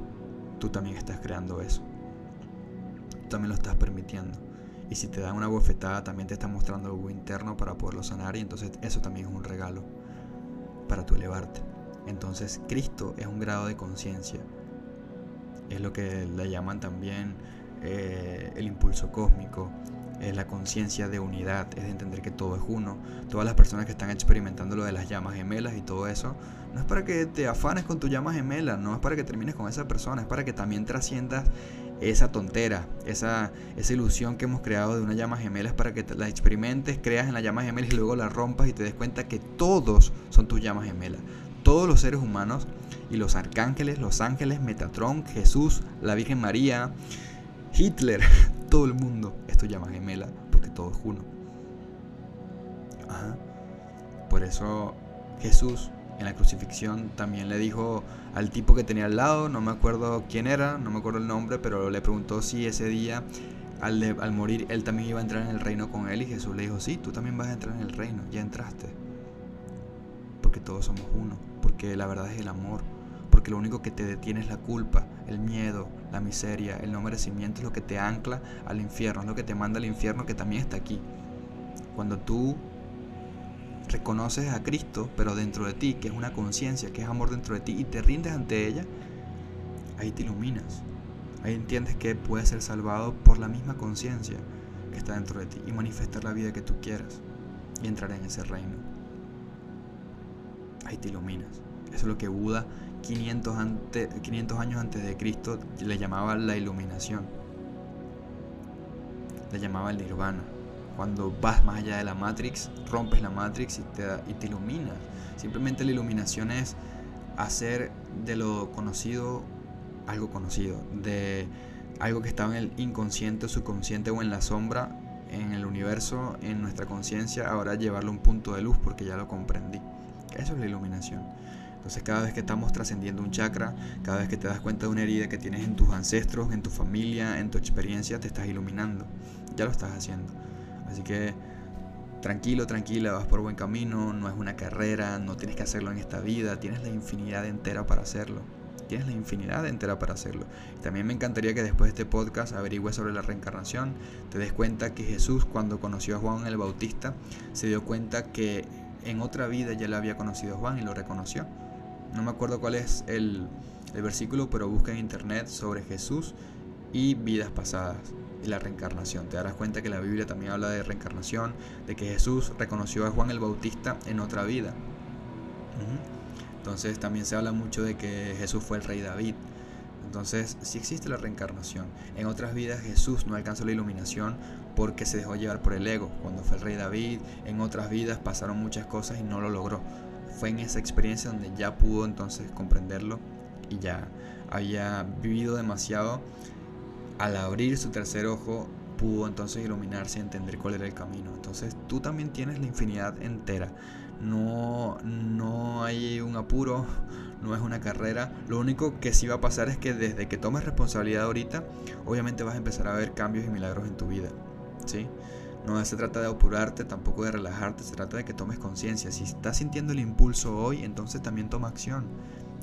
Tú también estás creando eso. También lo estás permitiendo. Y si te dan una bofetada, también te está mostrando algo interno para poderlo sanar. Y entonces eso también es un regalo para tu elevarte. Entonces Cristo es un grado de conciencia. Es lo que le llaman también eh, el impulso cósmico. Es la conciencia de unidad, es de entender que todo es uno. Todas las personas que están experimentando lo de las llamas gemelas y todo eso, no es para que te afanes con tu llama gemela, no es para que termines con esa persona, es para que también trasciendas esa tontera, esa, esa ilusión que hemos creado de una llama gemela para que la experimentes, creas en la llama gemela y luego la rompas y te des cuenta que todos son tus llamas gemelas. Todos los seres humanos y los arcángeles, los ángeles, Metatron, Jesús, la Virgen María, Hitler, todo el mundo es tu llama gemela porque todo es uno. Por eso Jesús en la crucifixión también le dijo al tipo que tenía al lado, no me acuerdo quién era, no me acuerdo el nombre, pero le preguntó si ese día al, morir él también iba a entrar en el reino con él y Jesús le dijo, sí, tú también vas a entrar en el reino, ya entraste. Porque todos somos uno, porque la verdad es el amor, porque lo único que te detiene es la culpa, el miedo, la miseria, el no merecimiento es lo que te ancla al infierno, es lo que te manda al infierno que también está aquí. Cuando tú reconoces a Cristo, pero dentro de ti, que es una conciencia, que es amor dentro de ti, y te rindes ante ella, ahí te iluminas. Ahí entiendes que puedes ser salvado por la misma conciencia que está dentro de ti y manifestar la vida que tú quieras y entrar en ese reino. Ahí te iluminas. Eso es lo que Buda 500, 500 años antes de Cristo le llamaba la iluminación. Le llamaba el nirvana cuando vas más allá de la Matrix, rompes la Matrix y te, y te iluminas. Simplemente la iluminación es hacer de lo conocido algo conocido, de algo que estaba en el inconsciente, subconsciente o en la sombra, en el universo, en nuestra conciencia, ahora llevarlo a un punto de luz porque ya lo comprendí. Eso es la iluminación. Entonces cada vez que estamos trascendiendo un chakra, cada vez que te das cuenta de una herida que tienes en tus ancestros, en tu familia, en tu experiencia, te estás iluminando. Ya lo estás haciendo. Así que tranquilo, tranquila, vas por buen camino, no es una carrera, no tienes que hacerlo en esta vida, tienes la infinidad entera para hacerlo. Tienes la infinidad entera para hacerlo. también me encantaría que después de este podcast averigües sobre la reencarnación, te des cuenta que Jesús cuando conoció a Juan el Bautista se dio cuenta que en otra vida ya le había conocido a Juan y lo reconoció. No me acuerdo cuál es el, el versículo, pero busca en internet sobre Jesús y vidas pasadas y la reencarnación. Te darás cuenta que la Biblia también habla de reencarnación, de que Jesús reconoció a Juan el Bautista en otra vida. Entonces también se habla mucho de que Jesús fue el rey David. Entonces, sí existe la reencarnación. En otras vidas Jesús no alcanzó la iluminación porque se dejó llevar por el ego. Cuando fue el rey David, en otras vidas pasaron muchas cosas y no lo logró. Fue en esa experiencia donde ya pudo entonces comprenderlo y ya había vivido demasiado. Al abrir su tercer ojo, pudo entonces iluminarse y entender cuál era el camino. Entonces tú también tienes la infinidad entera. No, no hay un apuro, no es una carrera. Lo único que sí va a pasar es que desde que tomes responsabilidad ahorita, obviamente vas a empezar a ver cambios y milagros en tu vida. ¿sí? No se trata de apurarte, tampoco de relajarte, se trata de que tomes conciencia. Si estás sintiendo el impulso hoy, entonces también toma acción.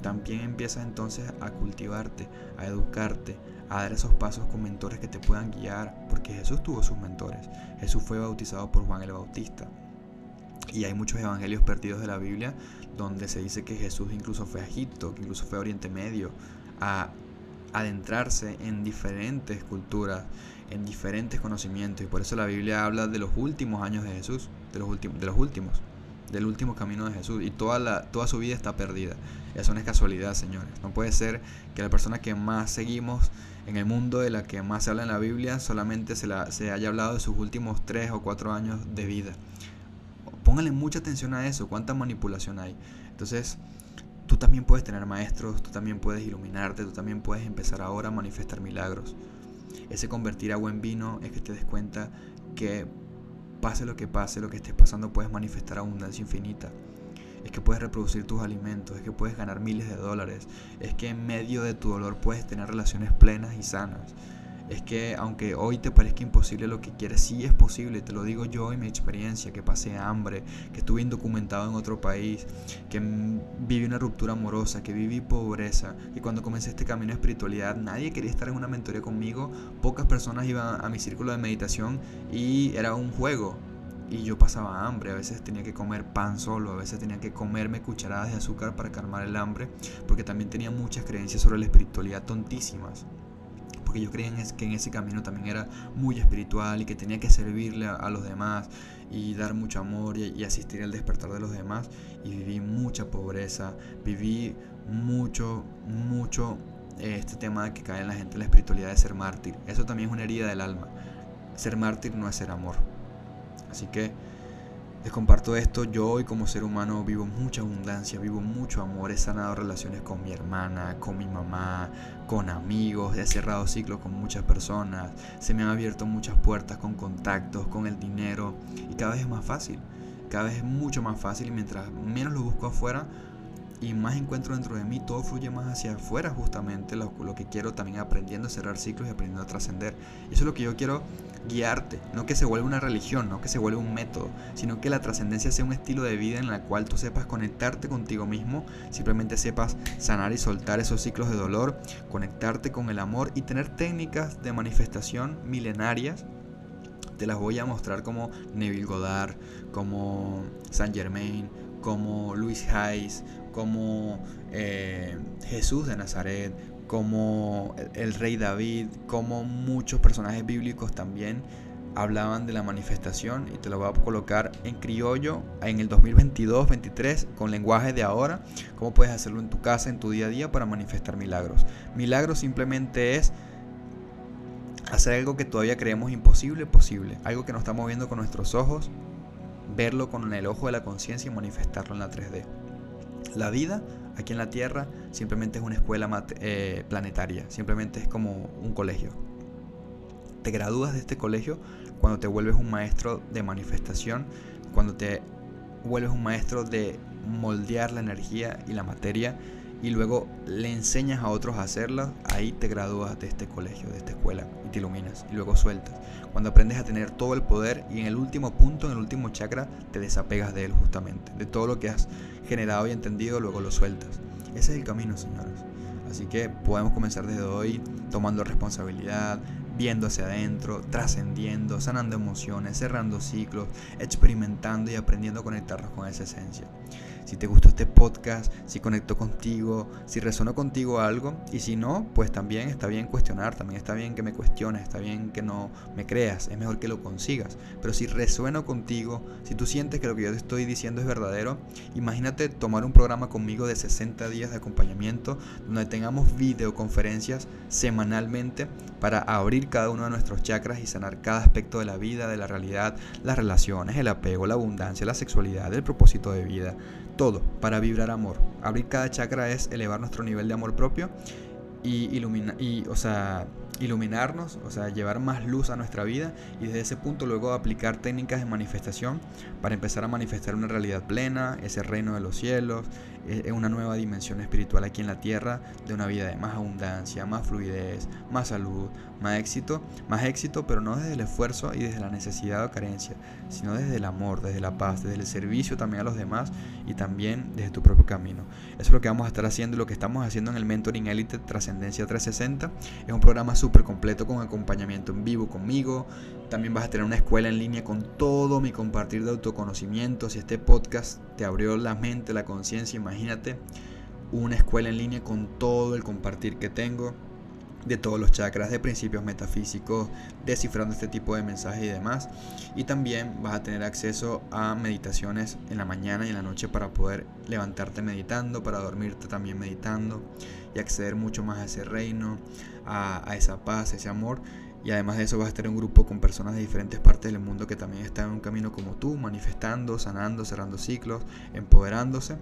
También empiezas entonces a cultivarte, a educarte, a dar esos pasos con mentores que te puedan guiar, porque Jesús tuvo sus mentores. Jesús fue bautizado por Juan el Bautista. Y hay muchos evangelios perdidos de la Biblia donde se dice que Jesús incluso fue a Egipto, que incluso fue a Oriente Medio, a adentrarse en diferentes culturas, en diferentes conocimientos. Y por eso la Biblia habla de los últimos años de Jesús, de los, de los últimos, del último camino de Jesús. Y toda, la, toda su vida está perdida. Eso no es casualidad, señores. No puede ser que la persona que más seguimos en el mundo, de la que más se habla en la Biblia, solamente se, la, se haya hablado de sus últimos tres o cuatro años de vida. Póngale mucha atención a eso, cuánta manipulación hay. Entonces, tú también puedes tener maestros, tú también puedes iluminarte, tú también puedes empezar ahora a manifestar milagros. Ese convertir agua en vino es que te des cuenta que pase lo que pase, lo que estés pasando, puedes manifestar abundancia infinita. Es que puedes reproducir tus alimentos, es que puedes ganar miles de dólares, es que en medio de tu dolor puedes tener relaciones plenas y sanas. Es que aunque hoy te parezca imposible lo que quieres, sí es posible, te lo digo yo y mi experiencia, que pasé hambre, que estuve indocumentado en otro país, que viví una ruptura amorosa, que viví pobreza, y cuando comencé este camino de espiritualidad nadie quería estar en una mentoría conmigo, pocas personas iban a mi círculo de meditación y era un juego, y yo pasaba hambre, a veces tenía que comer pan solo, a veces tenía que comerme cucharadas de azúcar para calmar el hambre, porque también tenía muchas creencias sobre la espiritualidad tontísimas porque yo creía que en ese camino también era muy espiritual y que tenía que servirle a, los demás y dar mucho amor y, asistir al despertar de los demás. Y viví mucha pobreza, viví mucho, mucho este tema de que cae en la gente la espiritualidad de ser mártir. Eso también es una herida del alma. Ser mártir no es ser amor. Así que les comparto esto, yo hoy como ser humano vivo mucha abundancia, vivo mucho amor, he sanado relaciones con mi hermana, con mi mamá, con amigos, he cerrado ciclos con muchas personas, se me han abierto muchas puertas con contactos, con el dinero y cada vez es más fácil, cada vez es mucho más fácil y mientras menos lo busco afuera, y más encuentro dentro de mí, todo fluye más hacia afuera justamente, lo, que quiero también aprendiendo a cerrar ciclos y aprendiendo a trascender. Eso es lo que yo quiero guiarte, no que se vuelva una religión, no que se vuelva un método, sino que la trascendencia sea un estilo de vida en la cual tú sepas conectarte contigo mismo, simplemente sepas sanar y soltar esos ciclos de dolor, conectarte con el amor y tener técnicas de manifestación milenarias te las voy a mostrar como Neville Goddard, como Saint Germain, como Luis Hayes, como eh, Jesús de Nazaret, como el rey David, como muchos personajes bíblicos también hablaban de la manifestación y te lo voy a colocar en criollo en el 2022-23 con lenguaje de ahora, cómo puedes hacerlo en tu casa, en tu día a día para manifestar milagros. Milagros simplemente es hacer algo que todavía creemos imposible, posible, algo que no estamos viendo con nuestros ojos, verlo con el ojo de la conciencia y manifestarlo en la 3D. La vida aquí en la Tierra simplemente es una escuela eh, planetaria, simplemente es como un colegio. Te gradúas de este colegio cuando te vuelves un maestro de manifestación, cuando te vuelves un maestro de moldear la energía y la materia y luego le enseñas a otros a hacerla, ahí te gradúas de este colegio, de esta escuela y te iluminas y luego sueltas. Cuando aprendes a tener todo el poder y en el último punto, en el último chakra, te desapegas de él justamente, de todo lo que has generado y entendido, luego lo sueltas. Ese es el camino, señores. Así que podemos comenzar desde hoy tomando responsabilidad, viendo hacia adentro, trascendiendo, sanando emociones, cerrando ciclos, experimentando y aprendiendo a conectarnos con esa esencia si te gustó este podcast, si conectó contigo, si resonó contigo algo. Y si no, pues también está bien cuestionar, también está bien que me cuestiones, está bien que no me creas, es mejor que lo consigas. Pero si resueno contigo, si tú sientes que lo que yo te estoy diciendo es verdadero, imagínate tomar un programa conmigo de 60 días de acompañamiento donde tengamos videoconferencias semanalmente para abrir cada uno de nuestros chakras y sanar cada aspecto de la vida, de la realidad, las relaciones, el apego, la abundancia, la sexualidad, el propósito de vida todo para vibrar amor. Abrir cada chakra es elevar nuestro nivel de amor propio y, ilumina, o sea, iluminarnos, o sea, llevar más luz a nuestra vida y desde ese punto luego aplicar técnicas de manifestación para empezar a manifestar una realidad plena, ese reino de los cielos, una nueva dimensión espiritual aquí en la tierra, de una vida de más abundancia, más fluidez, más salud, más éxito, más éxito, pero no desde el esfuerzo y desde la necesidad o carencia, sino desde el amor, desde la paz, desde el servicio también a los demás y también desde tu propio camino. Eso es lo que vamos a estar haciendo, lo que estamos haciendo en el Mentoring Elite Trascendencia 360. Es un programa súper completo con acompañamiento en vivo conmigo. También vas a tener una escuela en línea con todo mi compartir de autoconocimiento. Si este podcast te abrió la mente, la conciencia, imagínate una escuela en línea con todo el compartir que tengo de todos los chakras, de principios metafísicos, descifrando este tipo de mensajes y demás. Y también vas a tener acceso a meditaciones en la mañana y en la noche para poder levantarte meditando, para dormirte también meditando y acceder mucho más a ese reino, a, a esa paz, a ese amor. Y además de eso vas a estar en un grupo con personas de diferentes partes del mundo que también están en un camino como tú, manifestando, sanando, cerrando ciclos, empoderándose.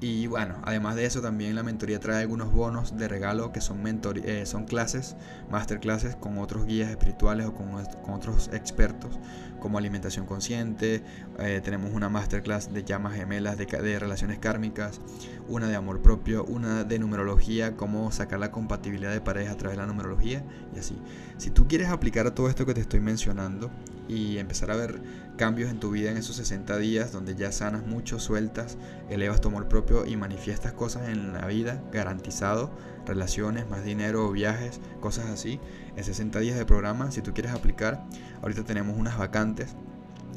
Y bueno, además de eso también la mentoría trae algunos bonos de regalo que son, mentor eh, son clases, masterclasses con otros guías espirituales o con, otros expertos como alimentación consciente, eh, tenemos una masterclass de llamas gemelas de, relaciones kármicas, una de amor propio, una de numerología, cómo sacar la compatibilidad de pareja a través de la numerología y así. Si tú quieres aplicar todo esto que te estoy mencionando y empezar a ver cambios en tu vida en esos 60 días donde ya sanas mucho, sueltas, elevas tu amor propio y manifiestas cosas en la vida, garantizado, relaciones, más dinero, viajes, cosas así. En 60 días de programa, si tú quieres aplicar, ahorita tenemos unas vacantes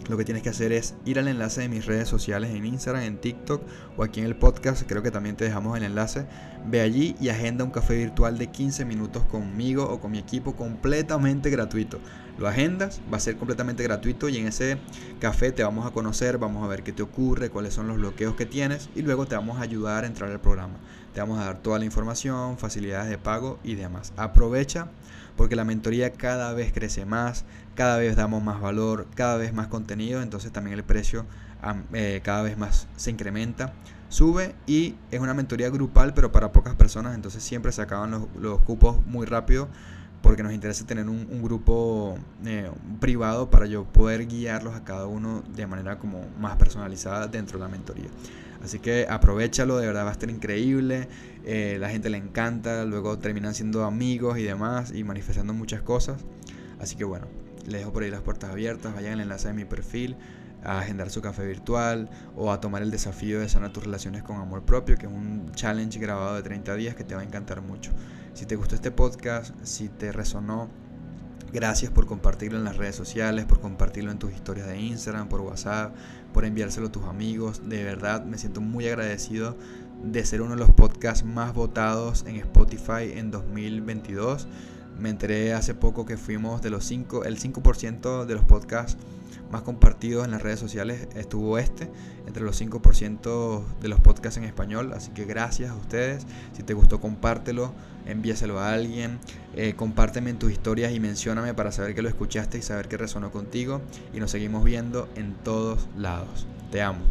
lo que tienes que hacer es ir al enlace de mis redes sociales en Instagram, en TikTok o aquí en el podcast, creo que también te dejamos el enlace. Ve allí y agenda un café virtual de 15 minutos conmigo o con mi equipo completamente gratuito. Lo agendas, va a ser completamente gratuito y en ese café te vamos a conocer, vamos a ver qué te ocurre, cuáles son los bloqueos que tienes y luego te vamos a ayudar a entrar al programa. Te vamos a dar toda la información, facilidades de pago y demás. Aprovecha porque la mentoría cada vez crece más, cada vez damos más valor, cada vez más contenido, entonces también el precio eh, cada vez más se incrementa, sube y es una mentoría grupal pero para pocas personas, entonces siempre se acaban los, cupos muy rápido porque nos interesa tener un, grupo eh, privado para yo poder guiarlos a cada uno de manera como más personalizada dentro de la mentoría. Así que aprovechalo, de verdad va a estar increíble. Eh, la gente le encanta, luego terminan siendo amigos y demás y manifestando muchas cosas. Así que bueno, les dejo por ahí las puertas abiertas, vayan al enlace de mi perfil a agendar su café virtual o a tomar el desafío de sanar tus relaciones con amor propio, que es un challenge grabado de 30 días que te va a encantar mucho. Si te gustó este podcast, si te resonó, Gracias por compartirlo en las redes sociales, por compartirlo en tus historias de Instagram, por WhatsApp, por enviárselo a tus amigos. De verdad me siento muy agradecido de ser uno de los podcasts más votados en Spotify en 2022. Me enteré hace poco que fuimos de los 5, el 5% de los podcasts más compartidos en las redes sociales estuvo este, entre los 5% de los podcasts en español. Así que gracias a ustedes. Si te gustó, compártelo, envíaselo a alguien, eh, compárteme en tus historias y mencióname para saber que lo escuchaste y saber que resonó contigo. Y nos seguimos viendo en todos lados. Te amo.